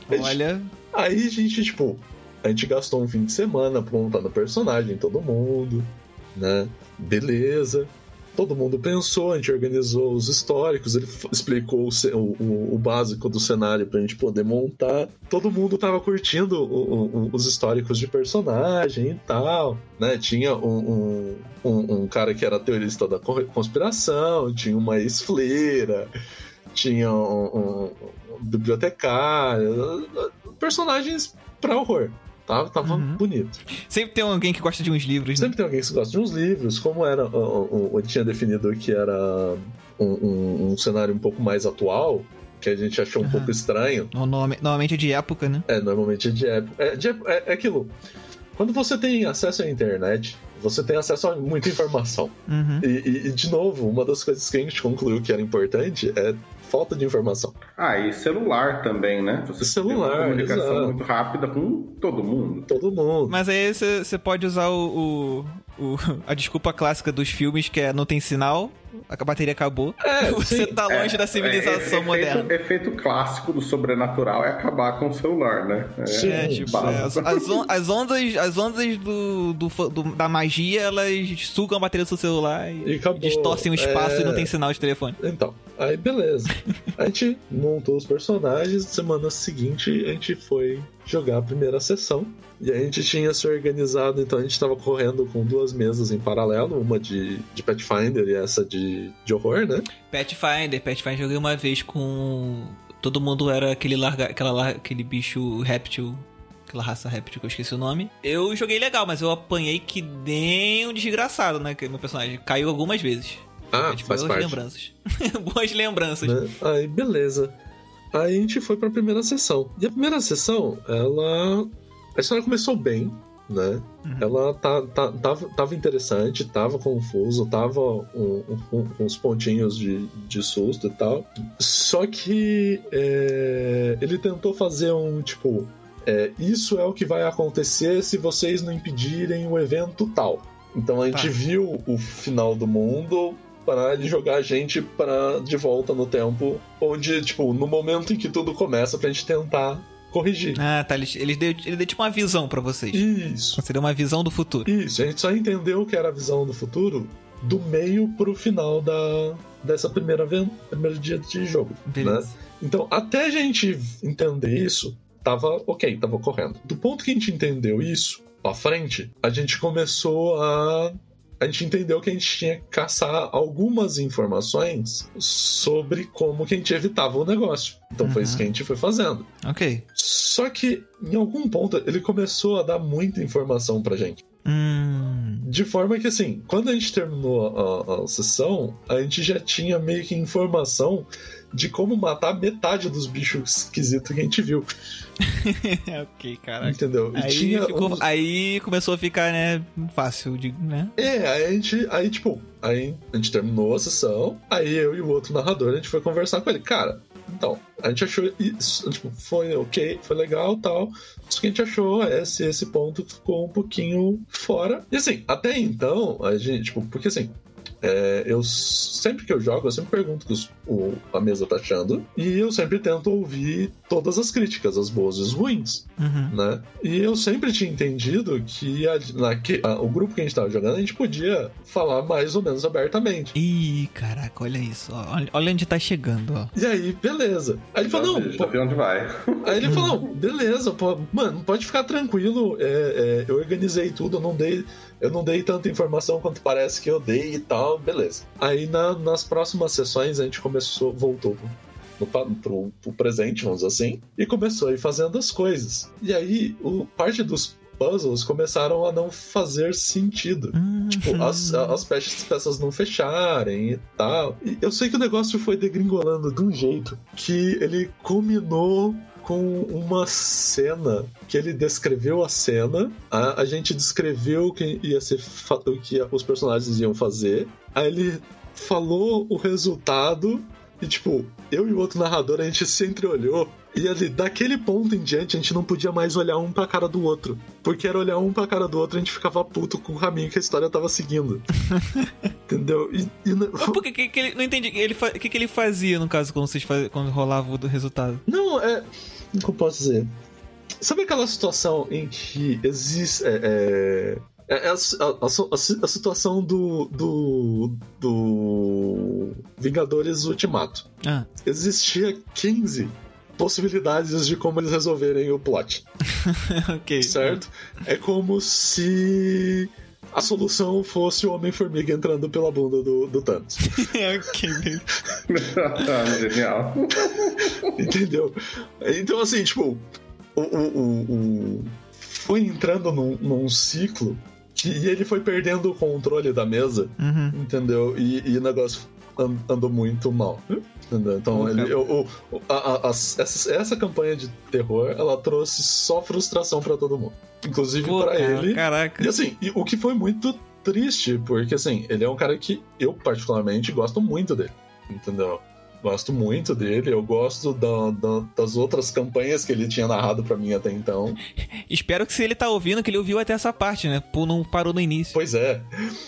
Speaker 1: Olha.
Speaker 5: Aí a gente, tipo, a gente gastou um fim de semana montando personagem, todo mundo, né? Beleza. Todo mundo pensou, a gente organizou os históricos, ele explicou o, o- o- básico do cenário pra gente poder montar. Todo mundo tava curtindo o- os históricos de personagem e tal, né? Tinha um, um- um- um cara que era teorista da co- conspiração, tinha uma ex-fleira, tinha um- um bibliotecário, personagens pra horror. Tava, tava
Speaker 1: Uhum.
Speaker 5: bonito.
Speaker 1: Sempre tem alguém que gosta de uns livros, né?
Speaker 5: Sempre tem alguém que gosta de uns livros, como era. o- o- Ele tinha definido que era um, um- um cenário um pouco mais atual, que a gente achou um
Speaker 1: Aham.
Speaker 5: pouco estranho.
Speaker 1: Normalmente, é de época, né?
Speaker 5: É, normalmente é de época. É, de é, é aquilo. Quando você tem acesso à internet, você tem acesso a muita informação.
Speaker 1: Uhum.
Speaker 5: E, e- e, de novo, uma das coisas que a gente concluiu que era importante é falta de informação.
Speaker 4: Ah, e celular também, né? Você
Speaker 5: Celular,
Speaker 4: tem uma comunicação
Speaker 5: exato.
Speaker 4: muito rápida com todo mundo.
Speaker 5: Todo mundo.
Speaker 1: Mas aí você você pode usar o, o- [LAUGHS] a desculpa clássica dos filmes, que é não tem sinal, a bateria acabou.
Speaker 5: É, [LAUGHS]
Speaker 1: você
Speaker 5: sim.
Speaker 1: tá longe da civilização
Speaker 4: É,
Speaker 1: moderna.
Speaker 4: Efeito clássico do sobrenatural é acabar com o celular, né? É,
Speaker 5: Sim.
Speaker 1: É, tipo, é, as, as on- as ondas, as ondas do, do do- da magia, elas sugam a bateria do seu celular e,
Speaker 5: E acabou.
Speaker 1: distorcem o espaço
Speaker 5: É.
Speaker 1: e não tem sinal de telefone.
Speaker 5: Então, aí beleza. A gente montou os personagens, semana seguinte a gente foi jogar a primeira sessão. E a gente tinha se organizado, então a gente tava correndo com duas mesas em paralelo, uma de, de Pathfinder e essa de, de horror, né?
Speaker 1: Pathfinder, Pathfinder joguei uma vez com. Todo mundo era aquele larga, aquela, lar- aquele bicho réptil. Aquela raça réptil que eu esqueci o nome. Eu joguei legal, mas eu apanhei que nem um desgraçado, né? Que meu personagem caiu algumas vezes.
Speaker 5: Ah,
Speaker 1: É,
Speaker 5: faz
Speaker 1: boas
Speaker 5: parte.
Speaker 1: lembranças. [LAUGHS] boas lembranças.
Speaker 5: né? Aí beleza. Aí a gente foi pra primeira sessão. E a primeira sessão, ela. A história começou bem, né?
Speaker 1: Uhum.
Speaker 5: Ela tá, tá- tava, tava interessante, tava confuso, tava um- um- uns pontinhos de, de susto e tal. Só que é, ele tentou fazer um tipo. é, isso é o que vai acontecer se vocês não impedirem o evento tal. Então a gente
Speaker 1: Tá.
Speaker 5: viu o final do mundo para ele jogar a gente para de volta no tempo, onde, tipo, no momento em que tudo começa, pra gente tentar corrigir.
Speaker 1: Ah, tá. Ele, ele, deu, ele deu tipo uma visão pra vocês.
Speaker 5: Isso.
Speaker 1: Seria uma visão do futuro.
Speaker 5: Isso, a gente só entendeu que era a visão do futuro do meio pro final da, dessa primeira primeiro dia de jogo.
Speaker 1: Beleza.
Speaker 5: Né? Então, até a gente entender isso, tava ok, tava correndo. Do ponto que a gente entendeu isso, pra frente, a gente começou a. A gente entendeu que a gente tinha que caçar algumas informações sobre como que a gente evitava o negócio. Então foi
Speaker 1: Uhum.
Speaker 5: isso que a gente foi fazendo.
Speaker 1: Ok.
Speaker 5: Só que, em algum ponto, ele começou a dar muita informação pra gente.
Speaker 1: Hum.
Speaker 5: De forma que, assim, quando a gente terminou a, a sessão, a gente já tinha meio que informação de como matar metade dos bichos esquisitos que a gente viu. [LAUGHS]
Speaker 1: ok, caraca.
Speaker 5: Entendeu? E
Speaker 1: Aí,
Speaker 5: tinha
Speaker 1: ficou-
Speaker 5: uns-
Speaker 1: aí começou a ficar, né, fácil, de, né?
Speaker 5: É, aí a gente, aí tipo, aí a gente terminou a sessão, aí eu e o outro narrador, a gente foi conversar com ele. Cara, então, a gente achou isso, tipo, foi ok, foi legal tal, só que a gente achou esse, esse ponto ficou um pouquinho fora. E assim, até então, a gente, tipo, porque assim, é, eu sempre que eu jogo, eu sempre pergunto o que os- o, a mesa tá achando, e eu sempre tento ouvir todas as críticas, as boas e as ruins
Speaker 1: Uhum.
Speaker 5: né? E eu sempre tinha entendido que a- naque- a- o grupo que a gente tava jogando, a gente podia falar mais ou menos abertamente.
Speaker 1: Ih, caraca, olha isso. ó. Olha, olha onde tá chegando, ó.
Speaker 5: E aí, beleza. Aí ele
Speaker 4: Já,
Speaker 5: falou, não, pô-
Speaker 4: onde vai. [LAUGHS]
Speaker 5: aí ele falou, não, beleza, pô, mano, pode ficar tranquilo, é, é, eu organizei tudo, eu não dei. Eu não dei tanta informação quanto parece que eu dei e tal, beleza. Aí na- nas próximas sessões a gente começou, voltou no, pro, pro presente, vamos dizer assim, e começou a ir fazendo as coisas. E aí, o, parte dos puzzles começaram a não fazer sentido.
Speaker 1: Hum,
Speaker 5: Tipo, as, as peças, peças não fecharem e tal. E eu sei que o negócio foi degringolando de um jeito que ele culminou com uma cena que ele descreveu a cena, a, a gente descreveu o que ia ser o que os personagens iam fazer, aí ele falou o resultado e tipo, eu e o outro narrador a gente se entreolhou e ali daquele ponto em diante a gente não podia mais olhar um pra cara do outro, porque era olhar um pra cara do outro a gente ficava puto com o caminho que a história tava seguindo. [LAUGHS] Entendeu? E, e
Speaker 1: por que, que, que ele. Não entendi. O que, que ele fazia, no caso, quando vocês faz... quando rolava o do resultado?
Speaker 5: Não, é. Como eu posso dizer? Sabe aquela situação em que existe. É, é, é a, a- a si- a situação do, do. do. Vingadores Ultimato.
Speaker 1: Ah,
Speaker 5: Existia 15 possibilidades de como eles resolverem o plot, [LAUGHS]
Speaker 1: ok.
Speaker 5: certo? É como se. A solução fosse o Homem-Formiga entrando pela bunda do, do Thanos. [LAUGHS] [LAUGHS]
Speaker 4: Genial.
Speaker 5: Entendeu? Então, assim, tipo, o, o, o- o- foi entrando num, num ciclo que e ele foi perdendo o controle da mesa,
Speaker 1: Uhum.
Speaker 5: entendeu? E, e o negócio an- andou muito mal. Entendeu? Então, ele, eu- o- a- a- as- essa, essa campanha de terror, ela trouxe só frustração pra todo mundo. Inclusive
Speaker 1: cara,
Speaker 5: ele.
Speaker 1: Caraca.
Speaker 5: E assim, e o que foi muito triste, porque assim, ele é um cara que eu particularmente gosto muito dele, entendeu? Gosto muito dele, eu gosto da- da- das outras campanhas que ele tinha narrado pra mim até então. [LAUGHS]
Speaker 1: Espero que se ele tá ouvindo, que ele ouviu até essa parte, né? Pô, não parou no início.
Speaker 5: Pois é.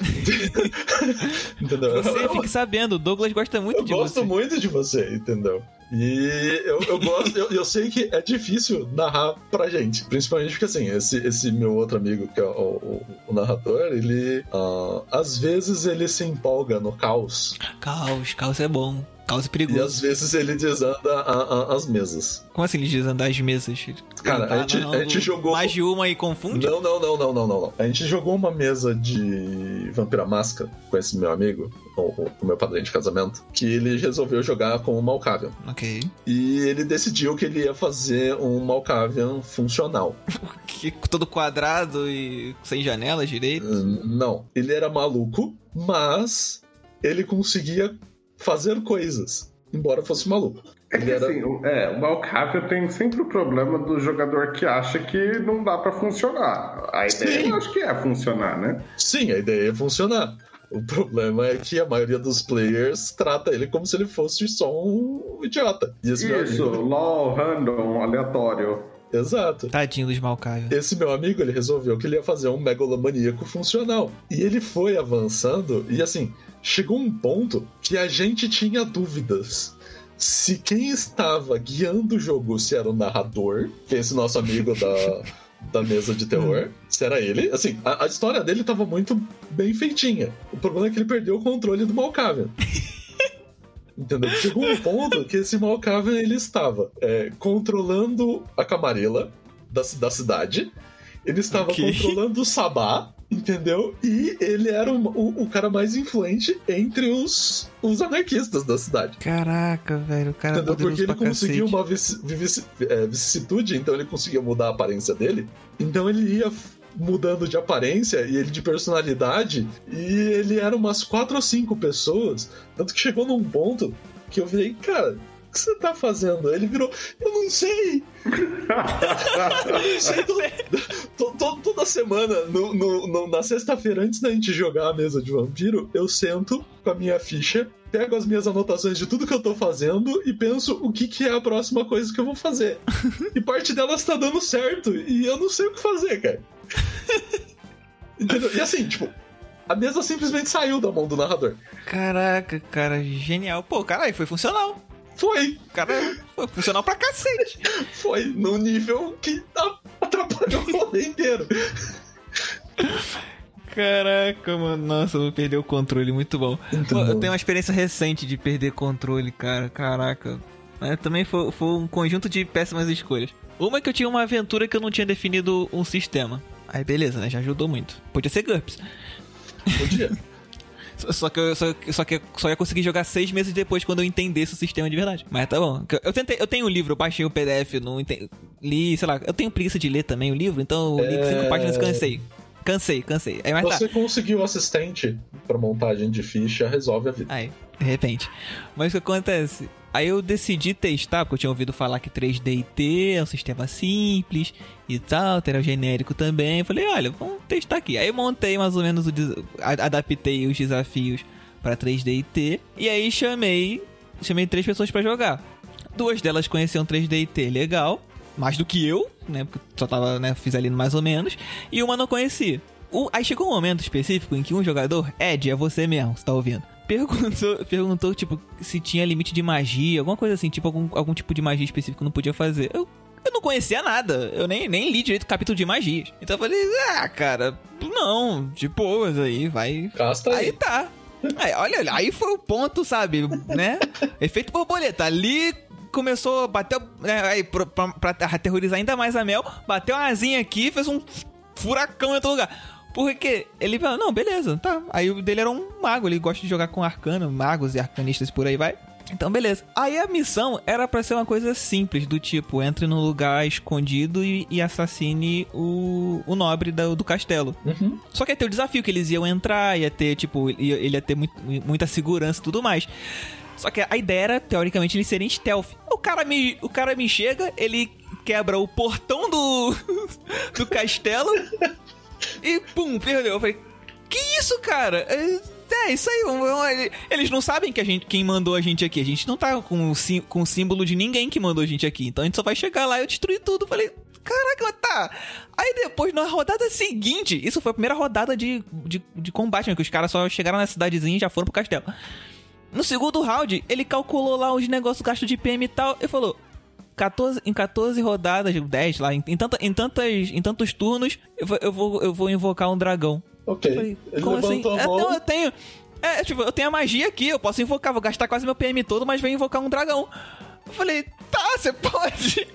Speaker 5: [LAUGHS] entendeu?
Speaker 1: Você fique sabendo, o Douglas gosta muito
Speaker 5: eu
Speaker 1: de
Speaker 5: gosto
Speaker 1: você.
Speaker 5: muito de você, entendeu? E eu, eu gosto, eu, eu sei que é difícil narrar pra gente. Principalmente porque assim, esse, esse meu outro amigo, que é o, o- o narrador, ele. ah, às vezes ele se empolga no caos.
Speaker 1: Caos, caos é bom. Caos é
Speaker 5: E às vezes ele desanda a- a- as mesas.
Speaker 1: Como assim eles desandar as mesas?
Speaker 5: Cara, a gente- a gente jogou-
Speaker 1: Mais de uma e confunde?
Speaker 5: Não, não, não, não, não, não. A gente jogou uma mesa de Vampira Masca com esse meu amigo, o, o- meu padrinho de casamento, que ele resolveu jogar com o Malkavian.
Speaker 1: Ok.
Speaker 5: E ele decidiu que ele ia fazer um Malkavian funcional. [LAUGHS]
Speaker 1: Que, todo quadrado e sem janela direito.
Speaker 5: Hum, Não, ele era maluco, mas ele conseguia fazer coisas, embora fosse maluco.
Speaker 4: É que
Speaker 5: era...
Speaker 4: assim, o- é, o Malcavia tem sempre o problema do jogador que acha que não dá pra funcionar. A ideia
Speaker 5: Sim.
Speaker 4: eu acho que é funcionar, né?
Speaker 5: Sim, a ideia é funcionar. O problema é que a maioria dos players trata ele como se ele fosse só um idiota.
Speaker 4: Isso,
Speaker 5: amigo...
Speaker 4: LOL, random, aleatório.
Speaker 5: Exato.
Speaker 1: Tadinho dos Malkavian.
Speaker 5: Esse meu amigo, ele resolveu que ele ia fazer um megalomaníaco funcional. E ele foi avançando, e assim, chegou um ponto que a gente tinha dúvidas. Se quem estava guiando o jogo, se era o narrador, que é esse nosso amigo da, [LAUGHS] da mesa de terror, se era ele. Assim, a, a história dele estava muito bem feitinha. O problema é que ele perdeu o controle do Malkavian. [LAUGHS] Entendeu? Chegou um ponto que esse Malkavian ele estava é, controlando a Camarilla da, da cidade, ele estava
Speaker 1: Ok.
Speaker 5: controlando o Sabá, entendeu? E ele era o, o, o cara mais influente entre os, os anarquistas da cidade.
Speaker 1: Caraca, velho. O cara é
Speaker 5: Entendeu? Porque ele conseguiu
Speaker 1: cacete.
Speaker 5: uma vici- vici- é, vicissitude, então ele conseguia mudar a aparência dele. Então ele ia mudando de aparência e ele de personalidade. E ele era umas quatro ou cinco pessoas. Tanto que chegou num ponto que eu virei, cara, o que você tá fazendo? Ele virou, eu não sei. eu não sei. to- to- to- toda semana, no- no- no- na sexta-feira, antes da gente jogar a mesa de vampiro, eu sento com a minha ficha, pego as minhas anotações de tudo que eu tô fazendo e penso o que, que é a próxima coisa que eu vou fazer. e parte delas tá dando certo. E eu não sei o que fazer, cara. [LAUGHS] Entendeu? E assim, tipo, a mesa simplesmente saiu da mão do narrador.
Speaker 1: Caraca, cara, genial. Pô, caralho, foi funcional.
Speaker 5: Foi,
Speaker 1: Cara, foi funcional pra cacete. [LAUGHS]
Speaker 5: foi no nível que atrapalhou o rolê inteiro.
Speaker 1: Caraca, mano. Nossa, eu vou perder o controle, muito bom.
Speaker 5: Muito
Speaker 1: Eu
Speaker 5: bom.
Speaker 1: tenho uma experiência recente de perder controle, cara. Caraca. Mas também foi, foi um conjunto de péssimas escolhas. Uma é que eu tinha uma aventura que eu não tinha definido um sistema. Aí beleza, né? Já ajudou muito. Podia ser GURPS.
Speaker 5: Podia. [LAUGHS]
Speaker 1: Só- que, eu, só, só que só ia conseguir jogar seis meses depois quando eu entendesse o sistema de verdade. Mas tá bom. Eu tentei, eu tenho o livro, eu baixei o PDF, não enten- li, sei lá, eu tenho preguiça de ler também o livro, então eu li
Speaker 5: É.
Speaker 1: cinco páginas e cansei. Cansei, cansei. Aí mas tá.
Speaker 5: Você conseguiu assistente pra montagem de ficha, resolve a vida.
Speaker 1: Aí, de repente. Mas o que acontece? Aí eu decidi testar, porque eu tinha ouvido falar que 3DT é um sistema simples e tal, terá o genérico também. Falei, olha, vamos testar aqui. Aí montei mais ou menos o. Adaptei os desafios para 3DT. E aí chamei. Chamei três pessoas pra jogar. Duas delas conheciam 3DT legal, mais do que eu, né? Porque só tava, né? Fiz ali mais ou menos. E uma não conhecia. O- aí chegou um momento específico em que um jogador, Ed, é você mesmo, você tá ouvindo. Perguntou, [LAUGHS] perguntou, tipo, se tinha limite de magia, alguma coisa assim, tipo, algum, algum tipo de magia específico que não podia fazer. Eu, eu não conhecia nada, eu nem, nem li direito o capítulo de magias. Então eu falei, ah, cara, não, de boas aí, vai,
Speaker 5: Casta
Speaker 1: Aí
Speaker 5: aí.
Speaker 1: tá. Aí, olha, olha, aí foi o ponto, sabe? Né? [LAUGHS] Efeito borboleta. Ali começou, bateu. Né, aí, pra, pra- pra aterrorizar ainda mais a Mel, bateu uma asinha aqui fez um furacão em outro lugar. Porque ele falou, não, beleza, tá. Aí o dele era um mago, ele gosta de jogar com arcano, magos e arcanistas por aí vai. Então, beleza. Aí a missão era pra ser uma coisa simples, do tipo, entre num lugar escondido e, e assassine o, o nobre do, do castelo.
Speaker 5: Uhum.
Speaker 1: Só que ia ter o desafio que eles iam entrar, ia ter, tipo, ia- ele ia ter muito- muita segurança e tudo mais. Só que a ideia era, teoricamente, eles serem stealth. O cara me, o cara me chega, ele quebra o portão do, [LAUGHS] do castelo e pum, perdeu. Eu falei, que isso, cara? É, é, isso aí. Eles não sabem que a gente, quem mandou a gente aqui. A gente não tá com com o símbolo de ninguém que mandou a gente aqui. Então a gente só vai chegar lá e eu destruir tudo. Eu falei, caraca, tá. Aí depois, na rodada seguinte, isso foi a primeira rodada de, de, de combate, né? Que os caras só chegaram na cidadezinha e já foram pro castelo. No segundo round, ele calculou lá os negócios gasto de PM e tal. E falou: 14, em 14 rodadas, 10 lá, em, em, tanta- em tantas, em tantos turnos, eu vou, eu, vou, eu vou invocar um dragão.
Speaker 5: Ok.
Speaker 1: Eu falei,
Speaker 5: Ele
Speaker 1: como assim? É, não, eu tenho. É, tipo, eu tenho a magia aqui, eu posso invocar, vou gastar quase meu PM todo, mas vou invocar um dragão. Eu falei, tá, você [LAUGHS] pode.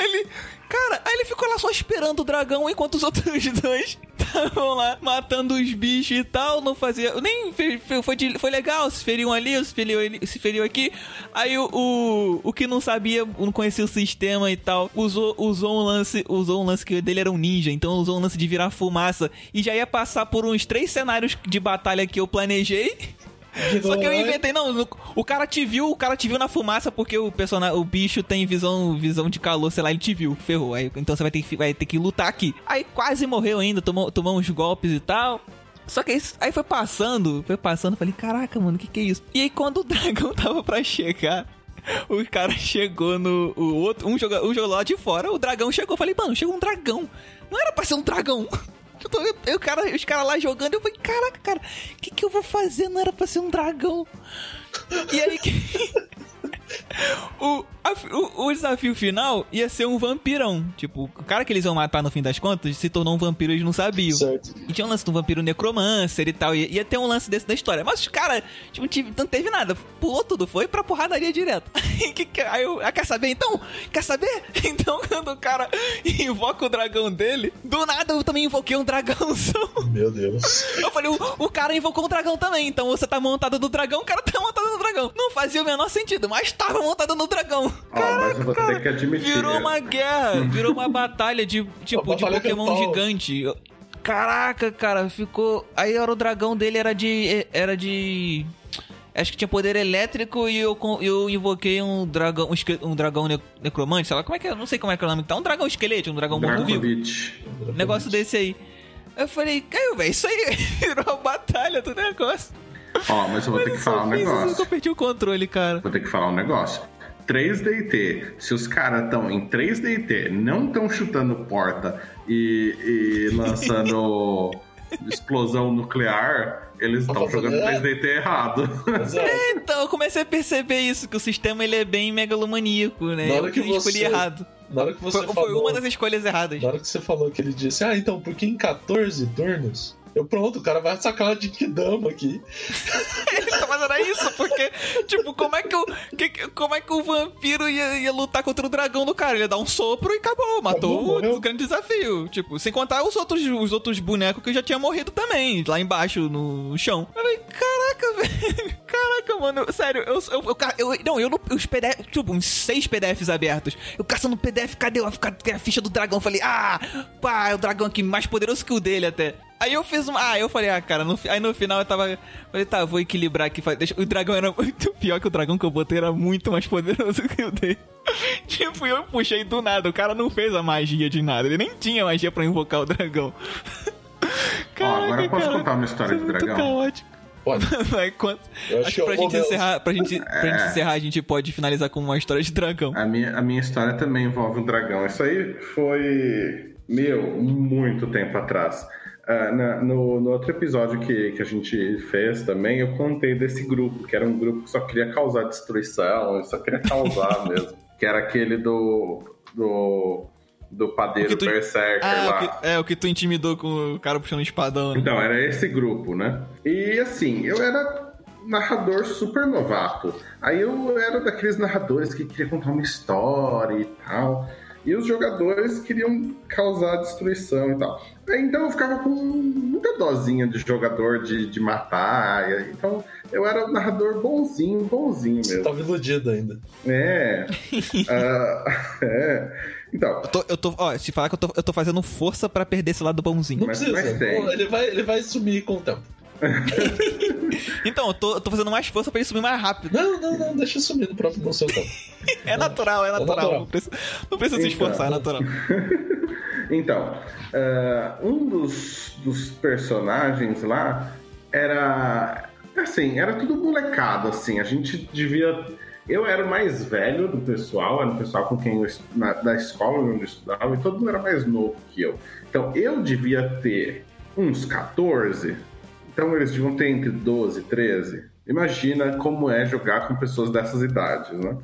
Speaker 1: Ele. Cara, aí ele ficou lá só esperando o dragão enquanto os outros [LAUGHS] dois estavam lá matando os bichos e tal. Não fazia. Nem foi, de- foi legal, se feriam ali, se ali- se feriam aqui. Aí o, o, o que não sabia, não conhecia o sistema e tal, usou, usou um lance. Usou um lance que dele era um ninja, então usou um lance de virar fumaça. E já ia passar por uns três cenários de batalha que eu planejei. [LAUGHS] Só que eu inventei, não, o cara te viu, o cara te viu na fumaça porque o personagem, o bicho tem visão, visão de calor, sei lá, ele te viu, ferrou. Aí, então você vai ter que, vai ter que lutar aqui. Aí quase morreu ainda, tomou, tomou uns golpes e tal. Só que aí, aí foi passando, foi passando, falei, caraca, mano, o que que é isso? E aí quando o dragão [LAUGHS] tava pra chegar, o cara chegou no. O outro, um jogou, um jogou lá de fora, o dragão chegou. Falei, mano, chegou um dragão. Não era pra ser um dragão. Eu tô- eu- o cara, os caras lá jogando, eu falei, caraca, cara, o que, que eu vou fazer? Não era pra ser um dragão. E aí que. [LAUGHS] [LAUGHS] o, o, o desafio final ia ser um vampirão. Tipo, o cara que eles iam matar no fim das contas se tornou um vampiro e eles não sabiam.
Speaker 5: Certo.
Speaker 1: E tinha um lance do vampiro necromancer e tal. Ia, ia ter um lance desse da história. Mas os caras, tipo, não teve nada. Pulou tudo, foi pra porradaria direto. [LAUGHS] Aí eu, ah, quer saber então? Quer saber? [LAUGHS] Então, quando o cara invoca o dragão dele, do nada eu também invoquei um dragãozão.
Speaker 5: Meu Deus.
Speaker 1: Eu falei, o, o cara invocou um dragão também. Então você tá montado no dragão, o cara tá montado no dragão. Não fazia o menor sentido, mas tava montado no dragão.
Speaker 4: Ó, mas Mas eu vou ter que admitir.
Speaker 1: Virou uma guerra, virou uma batalha de tipo de
Speaker 5: batalha
Speaker 1: Pokémon gigante. Eu- Caraca, cara, ficou. Aí era o dragão dele era de era de acho que tinha poder elétrico e eu eu invoquei um dragão um, esque- um dragão ne- necromante, sei lá como é que é, eu não sei como é que é o nome, tá um dragão esqueleto, um dragão morto vivo. Um negócio desse aí. Eu falei, caiu, velho, isso aí [LAUGHS] virou a batalha do negócio.
Speaker 4: Ó, mas eu vou ter que falar um
Speaker 1: fiz isso, nunca
Speaker 4: negócio.
Speaker 1: perdi o controle, cara.
Speaker 4: Vou ter que falar um negócio. 3DT, se os caras estão em 3DT, não estão chutando porta e, e lançando [LAUGHS] explosão nuclear, eles estão jogando
Speaker 5: fazendo-
Speaker 4: 3DT errado.
Speaker 5: Exato.
Speaker 1: Então, eu comecei a perceber isso, que o sistema ele é bem megalomaníaco, né?
Speaker 5: Na hora
Speaker 1: Eu
Speaker 5: que
Speaker 1: escolhi
Speaker 5: você-
Speaker 1: errado.
Speaker 5: Na hora que você
Speaker 1: Foi, foi
Speaker 5: falou.
Speaker 1: uma das escolhas erradas.
Speaker 5: Na hora que você falou que ele disse, ah, então, porque em 14 turnos. Eu pronto, o cara vai sacar de Kidama aqui. [LAUGHS]
Speaker 1: Então, Mas era isso, porque, tipo, como é que o, que- que- como é que o vampiro ia, ia lutar contra o dragão do cara? Ele ia dar um sopro e acabou, matou
Speaker 5: Acabou,
Speaker 1: o, o grande desafio. Tipo, sem contar os outros, os outros bonecos que já tinham morrido também, lá embaixo, no chão. Eu falei, caraca, [LAUGHS] velho. Caraca, mano. Sério, eu. eu, eu, eu- não, eu não. Os PDF. Tipo, uns seis PDFs abertos. Eu caçando PDF, cadê a, cadê a ficha do dragão? Eu falei, ah, pá, é o dragão aqui mais poderoso que o dele até. Aí eu fiz uma. Ah, eu falei, ah, cara, no, aí no final eu tava. Falei, tá, vou equilibrar aqui. Deixa, o dragão era [LAUGHS] muito pior que o dragão que eu botei, era muito mais poderoso que o dele. [LAUGHS] tipo, eu puxei do nada. O cara não fez a magia de nada. Ele nem tinha magia pra invocar o dragão. [LAUGHS]
Speaker 4: Ó, agora eu posso
Speaker 1: cara,
Speaker 4: contar uma história de
Speaker 1: é muito
Speaker 4: dragão?
Speaker 1: caótico.
Speaker 5: Pode. Eu
Speaker 1: Acho,
Speaker 5: acho
Speaker 1: que pra
Speaker 5: é
Speaker 1: gente encerrar, pra gente, pra gente
Speaker 4: É.
Speaker 1: encerrar, a gente pode finalizar com uma história de dragão.
Speaker 4: A minha, a minha história também envolve um dragão. Isso aí foi, meu, muito tempo atrás. Ah, na- no, no outro episódio que, que a gente fez também, eu contei desse grupo, que era um grupo que só queria causar destruição, só queria causar [LAUGHS] mesmo. Que era aquele do. do. do padeiro
Speaker 1: tu-
Speaker 4: Berserker
Speaker 1: Ah,
Speaker 4: lá.
Speaker 1: o que, é, o que tu intimidou com o cara puxando espadão, né?
Speaker 4: Então, era esse grupo, né? E assim, eu era narrador super novato. Aí eu era daqueles narradores que queria contar uma história e tal. E os jogadores queriam causar destruição e tal. Então eu ficava com muita dosinha de jogador de, de matar. e- Então eu era um narrador bonzinho, bonzinho
Speaker 5: Você
Speaker 4: mesmo.
Speaker 5: tava iludido ainda.
Speaker 4: É. [LAUGHS] Ah, [LAUGHS] é. Então,
Speaker 1: Eu tô, eu tô, ó, te falar que eu tô, eu tô fazendo força pra perder esse lado bonzinho.
Speaker 5: Não
Speaker 4: Mas-
Speaker 5: precisa.
Speaker 4: mas tem.
Speaker 5: Ele, vai, ele vai sumir com o tempo. [LAUGHS]
Speaker 1: Então, eu tô, eu tô fazendo mais força pra ele subir mais rápido.
Speaker 5: Não, não, não, deixa sumir no próprio seu tempo. [LAUGHS]
Speaker 1: É natural, é natural.
Speaker 5: natural.
Speaker 1: Não precisa, não precisa se
Speaker 4: Então.
Speaker 1: esforçar, é natural. [LAUGHS]
Speaker 4: Então, ah, um dos, dos personagens lá era. Assim, era tudo molecado, assim. A gente devia. Eu era o mais velho do pessoal, era o pessoal com quem eu na, da escola onde eu estudava, e todo mundo era mais novo que eu. Então, eu devia ter uns 14. Então, eles deviam ter entre 12 e 13. Imagina como é jogar com pessoas dessas idades, né?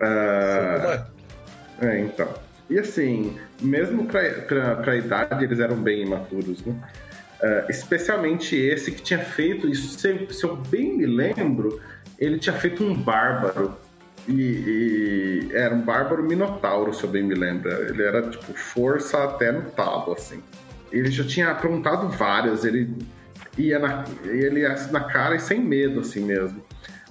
Speaker 4: Ah, é, então. E assim, mesmo pra, pra, pra idade, eles eram bem imaturos, né? Ah, especialmente esse que tinha feito isso, se, se eu bem me lembro, ele tinha feito um bárbaro. E, e era um bárbaro minotauro, se eu bem me lembro. Ele era tipo força até no talo, assim. Ele já tinha aprontado várias, ele ia na, ele ia na cara e sem medo, assim mesmo.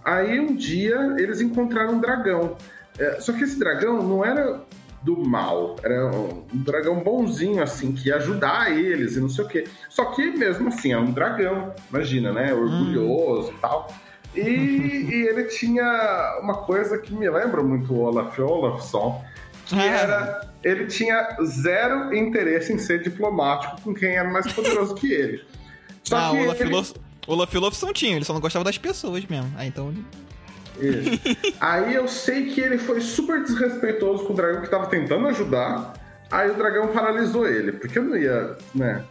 Speaker 4: Aí um dia eles encontraram um dragão. É, só que esse dragão não era do mal, era um dragão bonzinho, assim, que ia ajudar eles e não sei o quê. Só que mesmo assim, é um dragão, imagina, né? Orgulhoso e tal. E, [LAUGHS] e ele tinha uma coisa que me lembra muito o Olaf Olafsson, que
Speaker 1: Ah.
Speaker 4: era. Ele tinha zero interesse em ser diplomático com quem era mais poderoso que ele. Só
Speaker 1: ah,
Speaker 4: que
Speaker 1: o Olaf
Speaker 4: ele-
Speaker 1: Lof- o Olaf Lofson tinha, ele só não gostava das pessoas mesmo. Ah, então.
Speaker 4: Aí eu sei que ele foi super desrespeitoso com o dragão que tava tentando ajudar. Aí o dragão paralisou ele, porque eu não ia, né?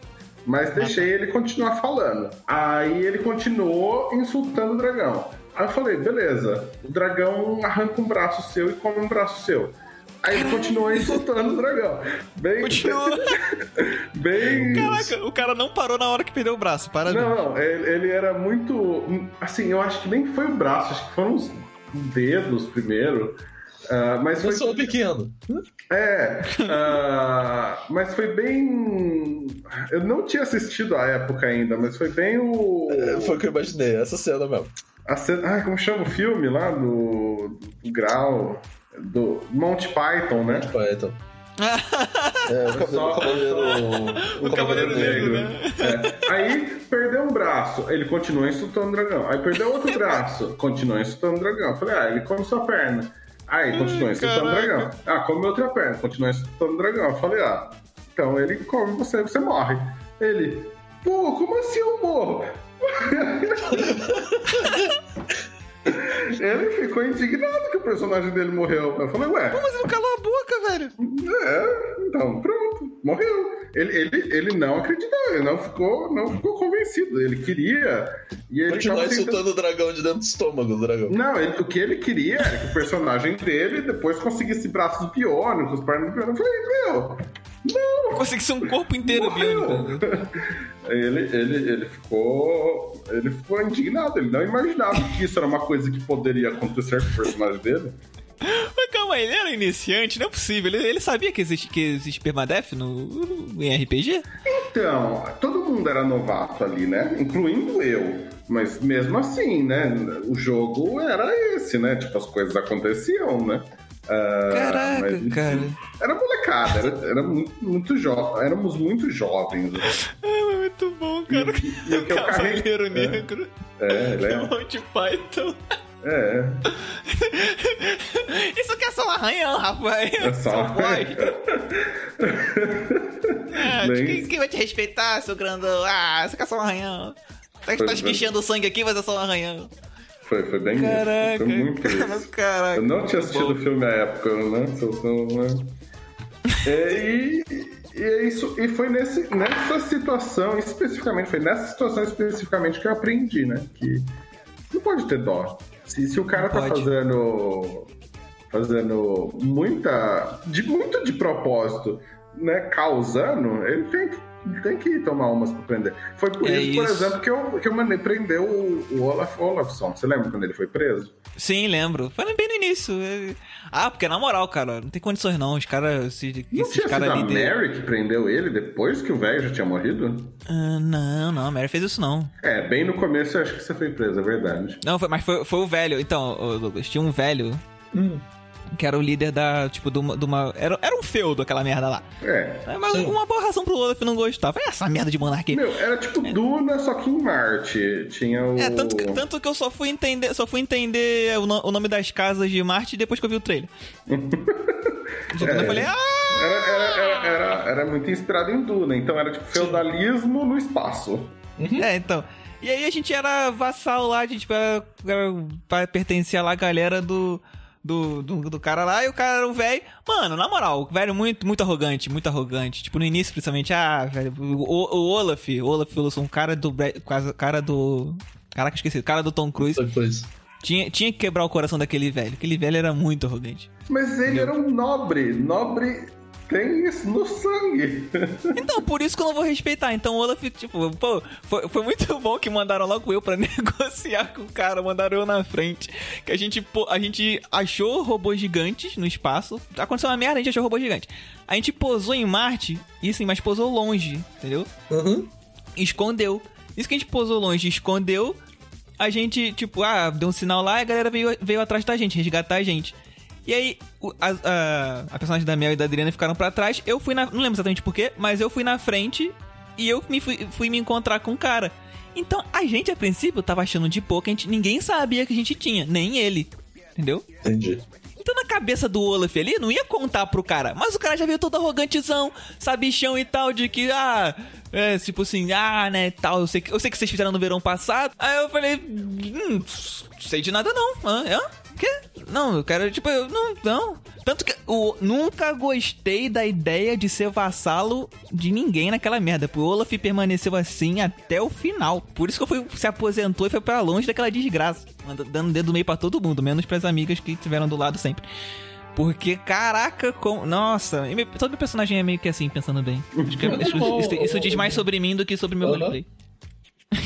Speaker 4: Mas deixei ele continuar falando. Aí ele continuou insultando o dragão. Aí eu falei, beleza, o dragão arranca um braço seu e come um braço seu. Aí ele continuou insultando o dragão. Bem,
Speaker 1: Continua. [LAUGHS]
Speaker 4: bem.
Speaker 1: Caraca, o cara não parou na hora que perdeu o braço. Parabéns.
Speaker 4: Não, não, ele, ele era muito. Assim, eu acho que nem foi o braço, acho que foram os dedos primeiro. Ah, mas
Speaker 5: Eu
Speaker 4: foi.
Speaker 5: sou pequeno.
Speaker 4: É. ah, mas foi bem. Eu não tinha assistido a época ainda, mas foi bem o.
Speaker 5: É, Foi o que eu imaginei, essa cena mesmo.
Speaker 4: A cena... Ai, como chama o filme lá do, do Grau? do Monty Python, né?
Speaker 5: Python. [LAUGHS] É, o cabelo- o cavaleiro.
Speaker 1: O Cavaleiro Negro,
Speaker 4: É. Aí perdeu um braço, ele continua insultando o dragão. Aí perdeu outro braço, continua insultando o dragão. Falei, ah, ele come sua perna. Aí continua insultando o dragão. Ah, come outra perna, continua insultando o dragão. Eu falei, ah, então ele come você, você morre. Ele, pô, como assim eu morro? [LAUGHS] ele ficou indignado que o personagem dele morreu. Eu falei, ué,
Speaker 1: Mas ele não calou a boca, velho.
Speaker 4: é, então, pronto, morreu. Ele, ele, ele não acreditou, ele não ficou, não ficou convencido. Ele queria. E ele
Speaker 5: Continuar
Speaker 4: tentando-
Speaker 5: insultando o dragão de dentro do estômago do dragão.
Speaker 4: Não, ele- o que ele queria era que o personagem dele depois conseguisse braços biônicos, pernas biônicas. Eu falei, meu,
Speaker 1: Consegui ser um corpo inteiro biônico. [LAUGHS]
Speaker 4: Ele, ele, ele ficou. Ele ficou indignado, ele não imaginava que isso era uma coisa que poderia acontecer com o personagem dele.
Speaker 1: Mas calma aí, ele era iniciante, não é possível. Ele, ele sabia que existe, que existe permadeath no, no- em RPG?
Speaker 4: Então, todo mundo era novato ali, né? Incluindo eu. Mas mesmo assim, né? O jogo era esse, né? Tipo, as coisas aconteciam, né?
Speaker 1: Caraca,
Speaker 4: mas,
Speaker 1: cara.
Speaker 4: Era molecada, era, era muito, muito jovem. Éramos muito jovens.
Speaker 1: É muito bom, cara.
Speaker 4: E o que eu carreguei.
Speaker 1: Cavaleiro
Speaker 4: É,
Speaker 1: Negro.
Speaker 4: é, ele é,
Speaker 1: Monty Python.
Speaker 4: é,
Speaker 1: Isso que é só um arranhão, rapaz.
Speaker 4: é só.
Speaker 1: Ah,
Speaker 4: Bem
Speaker 1: quem, vai te respeitar, seu grandão? Ah, isso que é só um arranhão. Você que tá
Speaker 4: Pois é.
Speaker 1: esguichando sangue aqui, mas é só um arranhão.
Speaker 4: Foi, foi bem
Speaker 1: Caraca.
Speaker 4: isso. Foi muito [LAUGHS] isso.
Speaker 1: Caraca.
Speaker 4: Eu não tinha assistido o filme à época, né? Se eu sou, né? É, e, e é isso, e foi nesse, nessa situação especificamente, foi nessa situação especificamente que eu aprendi, né? Que não pode ter dó. Se, se o cara tá
Speaker 1: pode.
Speaker 4: fazendo fazendo muita de muito de propósito, né, causando, ele tem que tem que tomar umas pra prender. Foi por
Speaker 1: É
Speaker 4: isso, por
Speaker 1: isso.
Speaker 4: exemplo, que eu, que eu mandei prender o, o Olaf Olafsson. Você lembra quando ele foi preso?
Speaker 1: Sim, lembro. Foi bem no início. Ah, porque na moral, cara, não tem condições não. Os caras. Esses,
Speaker 4: Não
Speaker 1: esses
Speaker 4: tinha sido
Speaker 1: caras
Speaker 4: a Mary que prendeu ele depois que o velho já tinha morrido?
Speaker 1: Ah, não, não, a Mary fez isso não.
Speaker 4: É, bem no começo eu acho que você foi preso, é verdade.
Speaker 1: Não, foi- mas foi, foi o velho. Então, Douglas, tinha um velho
Speaker 5: Hum.
Speaker 1: Que era o líder da. Tipo, de uma. de uma- era, era um feudo aquela merda lá.
Speaker 4: É.
Speaker 1: É, Mas
Speaker 5: Sim.
Speaker 1: uma boa razão pro Olaf não gostar. Foi essa merda de monarquia.
Speaker 4: Meu, era tipo Duna, só que em Marte. Tinha o.
Speaker 1: É, tanto que, tanto que eu só fui entender, só fui entender o, no- o nome das casas de Marte depois que eu vi o trailer. Quando [LAUGHS] eu falei, ah!
Speaker 4: Era, era, era, era, era muito inspirado em Duna, então era tipo feudalismo no espaço.
Speaker 1: É, então. E aí a gente era vassal lá, a gente era, era, pra- pertencia lá a galera do, do, do, do cara lá, e o cara era um velho. Mano, na moral, o velho muito, muito arrogante, muito arrogante. Tipo, no início, principalmente, ah, velho, o, o Olaf, o Olaf Wilson, um cara do. Cara do. Caraca, esqueci, o cara do Tom Cruise.
Speaker 5: Depois.
Speaker 1: Tinha, tinha que quebrar o coração daquele velho. Aquele velho era muito arrogante.
Speaker 4: Mas ele era um nobre. Nobre tem isso no sangue. [LAUGHS]
Speaker 1: Então, por isso que eu não vou respeitar. Então, o Olaf, tipo, pô, foi, foi muito bom que mandaram logo eu pra [LAUGHS] negociar com o cara, mandaram eu na frente. Que a gente, pô, a gente achou robôs gigantes no espaço. Aconteceu uma merda, a gente achou robô gigante. A gente posou em Marte, e sim, mas posou longe, entendeu?
Speaker 5: Uhum.
Speaker 1: Escondeu. Isso que a gente posou longe, escondeu. A gente, tipo, ah, deu um sinal lá e a galera veio, veio atrás da gente, resgatar a gente. E aí, a, a, a personagem da Mel e da Adriana ficaram pra trás. Eu fui na. Não lembro exatamente porquê, mas eu fui na frente e eu me fui, fui me encontrar com o cara. Então, a gente, a princípio, tava achando de pouco, a gente, ninguém sabia que a gente tinha, nem ele. Entendeu?
Speaker 5: Entendi.
Speaker 1: Então na cabeça do Olaf ali, não ia contar pro cara. Mas o cara já veio todo arrogantezão, sabichão e tal, de que, ah, é, tipo assim, ah, né, tal, eu sei, que, eu sei que vocês fizeram no verão passado. Aí eu falei, hum, sei de nada não. Hã? Hã? Quê? Não, eu quero, tipo, eu, não, não. Tanto que eu nunca gostei da ideia de ser vassalo de ninguém naquela merda. O Olaf permaneceu assim até o final. Por isso que eu fui, se aposentou e foi pra longe daquela desgraça. Dando dedo meio pra todo mundo, menos pras amigas que estiveram do lado sempre. Porque, caraca, com... nossa, todo meu personagem é meio que assim, pensando bem. [LAUGHS] Isso, isso- isso diz mais sobre mim do que sobre meu
Speaker 5: Aham.
Speaker 1: roleplay.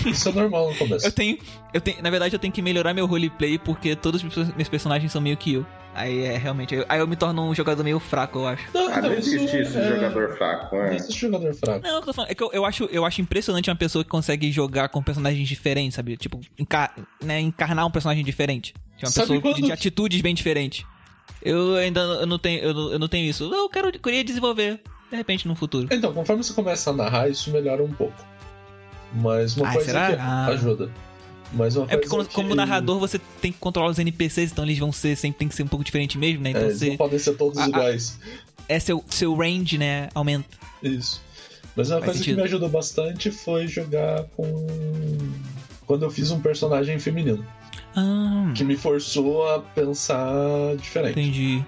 Speaker 5: Isso é normal no começo.
Speaker 1: Eu tenho, eu tenho, na verdade, eu tenho que melhorar meu roleplay porque todos os meus- personagens são meio que eu. Aí é realmente, aí eu me torno um jogador meio fraco, eu acho.
Speaker 5: Não,
Speaker 4: Ah, não existe isso de
Speaker 5: é-
Speaker 4: jogador fraco,
Speaker 5: Não
Speaker 4: né?
Speaker 5: existe jogador fraco.
Speaker 1: Não, eu tô falando, é que eu, eu acho, eu acho impressionante uma pessoa que consegue jogar com personagens diferentes, sabe? Tipo, encar, né, encarnar um personagem diferente. De uma
Speaker 5: Sabe
Speaker 1: pessoa
Speaker 5: quando-
Speaker 1: de, de atitudes bem diferentes. Eu ainda não- eu não tenho, eu não, eu não tenho isso. Eu quero, queria desenvolver, de repente, no futuro.
Speaker 5: Então, conforme você começa a narrar, isso melhora um pouco. Mas uma
Speaker 1: Ah,
Speaker 5: coisa
Speaker 1: será?
Speaker 5: que
Speaker 1: Ah.
Speaker 5: ajuda. Mas uma
Speaker 1: É porque como, como
Speaker 5: que-
Speaker 1: narrador você tem que controlar os NPCs, então eles vão ser, sempre tem que ser um pouco diferente mesmo, né?
Speaker 5: É,
Speaker 1: Então
Speaker 5: não
Speaker 1: você,
Speaker 5: podem ser todos
Speaker 1: ah.
Speaker 5: iguais.
Speaker 1: é seu, seu range, né? Aumenta.
Speaker 5: Isso. Mas uma
Speaker 1: Faz
Speaker 5: coisa
Speaker 1: sentido.
Speaker 5: que me ajudou bastante foi jogar com. Quando eu fiz um personagem feminino.
Speaker 1: Ah,
Speaker 5: Que me forçou a pensar diferente.
Speaker 1: entendi.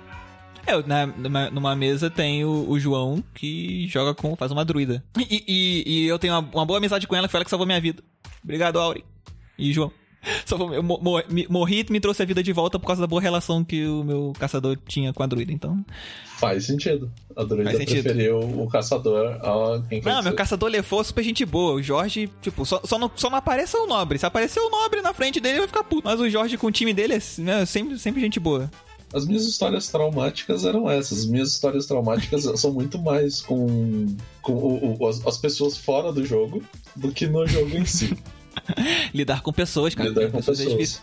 Speaker 1: É, na, numa, numa mesa tem o, o João que joga com. faz uma druida. E, e- e eu tenho uma, uma boa amizade com ela, foi ela que salvou minha vida. Obrigado, Auri. E João. [LAUGHS] Salvou, eu morri e me trouxe a vida de volta por causa da boa relação que o meu caçador tinha com a druida, então.
Speaker 5: Faz sentido. A druida
Speaker 1: Faz sentido.
Speaker 5: preferiu o caçador a quem
Speaker 1: Não, meu caçador levou super gente boa. O Jorge, tipo, só, só, não, só não apareceu o nobre. Se aparecer o nobre na frente dele, ele vai ficar puto. Mas o Jorge com o time dele é né, sempre, sempre gente boa.
Speaker 5: As minhas histórias traumáticas eram essas. As minhas histórias traumáticas [LAUGHS] são muito mais com, com o- o- as, as pessoas fora do jogo do que no jogo em si. [LAUGHS]
Speaker 1: Lidar com pessoas, cara.
Speaker 5: Lidar com
Speaker 1: é
Speaker 5: pessoas.
Speaker 1: difícil.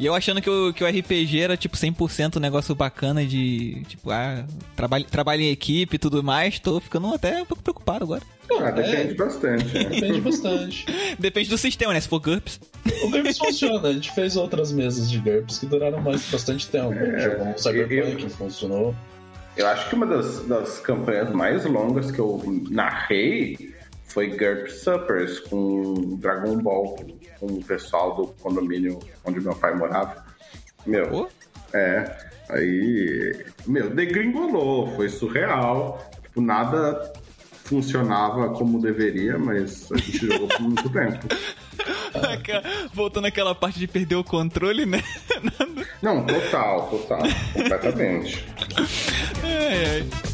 Speaker 1: E eu achando que o, que o RPG era, tipo, 100% um negócio bacana de, tipo, ah, trabalho, trabalho em equipe e tudo mais. Tô ficando até um pouco preocupado agora.
Speaker 4: Ah, depende bastante. né?
Speaker 5: Depende bastante. [LAUGHS]
Speaker 1: Depende do sistema, né? Se for GURPS.
Speaker 5: O GURPS [LAUGHS] funciona. A gente fez outras mesas de GURPS que duraram mais bastante tempo.
Speaker 4: É,
Speaker 5: Jogou um Cyberpunk,
Speaker 4: eu-
Speaker 5: que funcionou.
Speaker 4: Eu acho que uma das, das campanhas mais longas que eu narrei foi GURP Suppers com Dragon Ball, com o pessoal do condomínio onde meu pai morava. Meu,
Speaker 1: Pô.
Speaker 4: é. Aí, meu, degringolou, foi surreal. Tipo, nada funcionava como deveria, mas a gente jogou por muito [LAUGHS] tempo.
Speaker 1: Voltando àquela parte de perder o controle, né?
Speaker 4: Não, total, total, completamente.
Speaker 1: Ai, ai.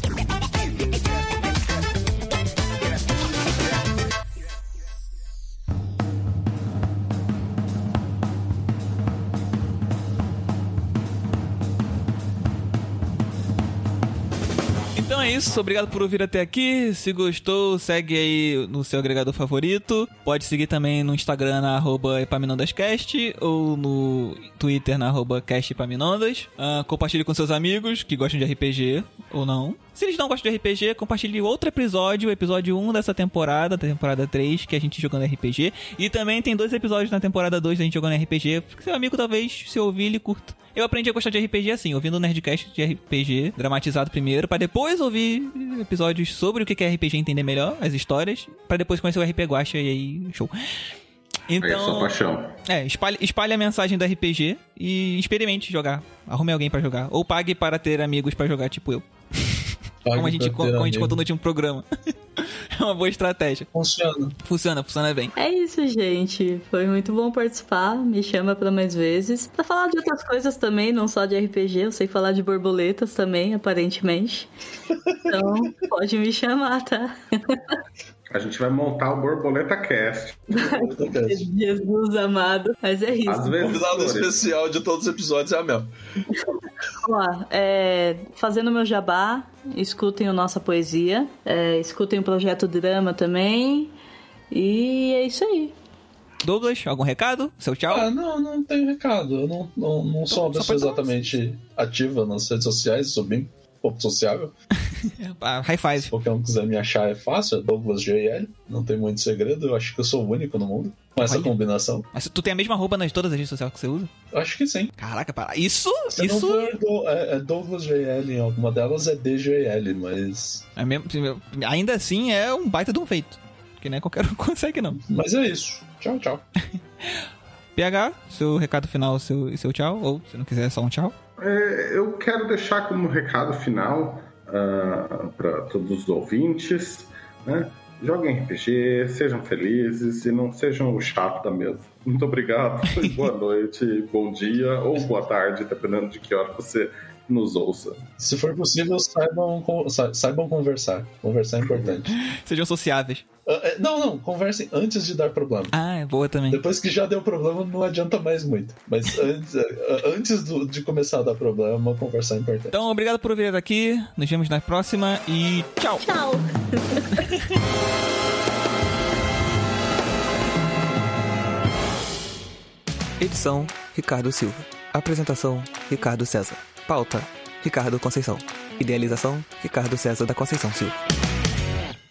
Speaker 1: Isso, obrigado por ouvir até aqui. Se gostou, segue aí no seu agregador favorito. Pode seguir também no Instagram na arroba Epaminondascast ou no Twitter na arroba CastEpaminondas. Ah, compartilhe com seus amigos que gostam de RPG ou não. Se eles não gostam de RPG, compartilhe outro episódio, o episódio 1 dessa temporada, da temporada 3, que é a gente jogando RPG. E também tem dois episódios na temporada 2 da gente jogando RPG, porque seu amigo talvez, se ouvir, ele curta. Eu aprendi a gostar de RPG assim, ouvindo o Nerdcast de RPG dramatizado primeiro, pra depois ouvir episódios sobre o que é RPG entender melhor as histórias, pra depois conhecer o RP Guacha e aí, show.
Speaker 4: É só
Speaker 1: Então,
Speaker 4: paixão.
Speaker 1: é, espalhe, espalhe a mensagem do RPG e experimente jogar. Arrume alguém pra jogar. Ou pague para ter amigos pra jogar, tipo eu. [LAUGHS] como a gente, como a gente contou no último programa. [LAUGHS] é uma boa estratégia.
Speaker 5: Funciona.
Speaker 1: Funciona, funciona bem.
Speaker 3: É isso, gente. Foi muito bom participar. Me chama pra mais vezes. Pra falar de outras coisas também, não só de RPG. Eu sei falar de borboletas também, aparentemente. Então, [LAUGHS] pode me chamar, tá? [LAUGHS]
Speaker 4: A gente vai montar o Borboleta Cast. [LAUGHS]
Speaker 3: Jesus amado. Mas é isso.
Speaker 4: Às
Speaker 5: O
Speaker 4: vezes.
Speaker 5: convidado
Speaker 4: flores.
Speaker 5: especial de todos os episódios é a Mel.
Speaker 3: Vamos lá. É, fazendo meu jabá, escutem o Nossa Poesia. é, escutem o Projeto Drama também. E é isso aí.
Speaker 1: Douglas, algum recado? Seu tchau?
Speaker 5: Ah, não, não tenho recado. Eu não, não, não sou uma
Speaker 1: Só
Speaker 5: pessoa exatamente ativa nas redes sociais, sou bem pouco sociável. [LAUGHS]
Speaker 1: Ah, high five.
Speaker 5: Se qualquer um quiser me achar é fácil, é Douglas JL. Não tem muito segredo, eu acho que eu sou o único no mundo com essa
Speaker 1: Olha.
Speaker 5: combinação.
Speaker 1: Mas tu tem a mesma roupa nas todas as redes sociais que você usa?
Speaker 5: Acho que sim.
Speaker 1: Caraca, para. Isso?
Speaker 5: Se
Speaker 1: isso
Speaker 5: do- é, é Douglas JL em alguma delas, é DJL, mas.
Speaker 1: é mesmo, ainda assim é um baita de um feito. Que nem qualquer um [LAUGHS] consegue, não.
Speaker 5: Mas é isso. Tchau, tchau. [LAUGHS]
Speaker 1: PH, seu recado final seu, e seu tchau. Ou se não quiser, só um tchau.
Speaker 4: É, eu quero deixar como recado final para todos os ouvintes, né? Joguem RPG, sejam felizes e não sejam o chato da mesa. Muito obrigado, [LAUGHS] boa noite, bom dia ou boa tarde, dependendo de que hora você nos ouça.
Speaker 5: Se for possível, saibam, saibam conversar. Conversar é importante. [LAUGHS]
Speaker 1: Sejam sociáveis.
Speaker 5: Ah, é, não, não, conversem antes de dar problema.
Speaker 1: Ah, é boa também.
Speaker 5: Depois que já deu problema, não adianta mais muito. Mas antes, ah, antes do- de começar a dar problema, conversar é importante.
Speaker 1: Então, obrigado por vir aqui. Nos vemos na próxima e tchau.
Speaker 3: Tchau! [LAUGHS]
Speaker 6: Edição: Ricardo Silva. Apresentação: Ricardo César. Pauta: Ricardo Conceição. Idealização, Ricardo César da Conceição Silva.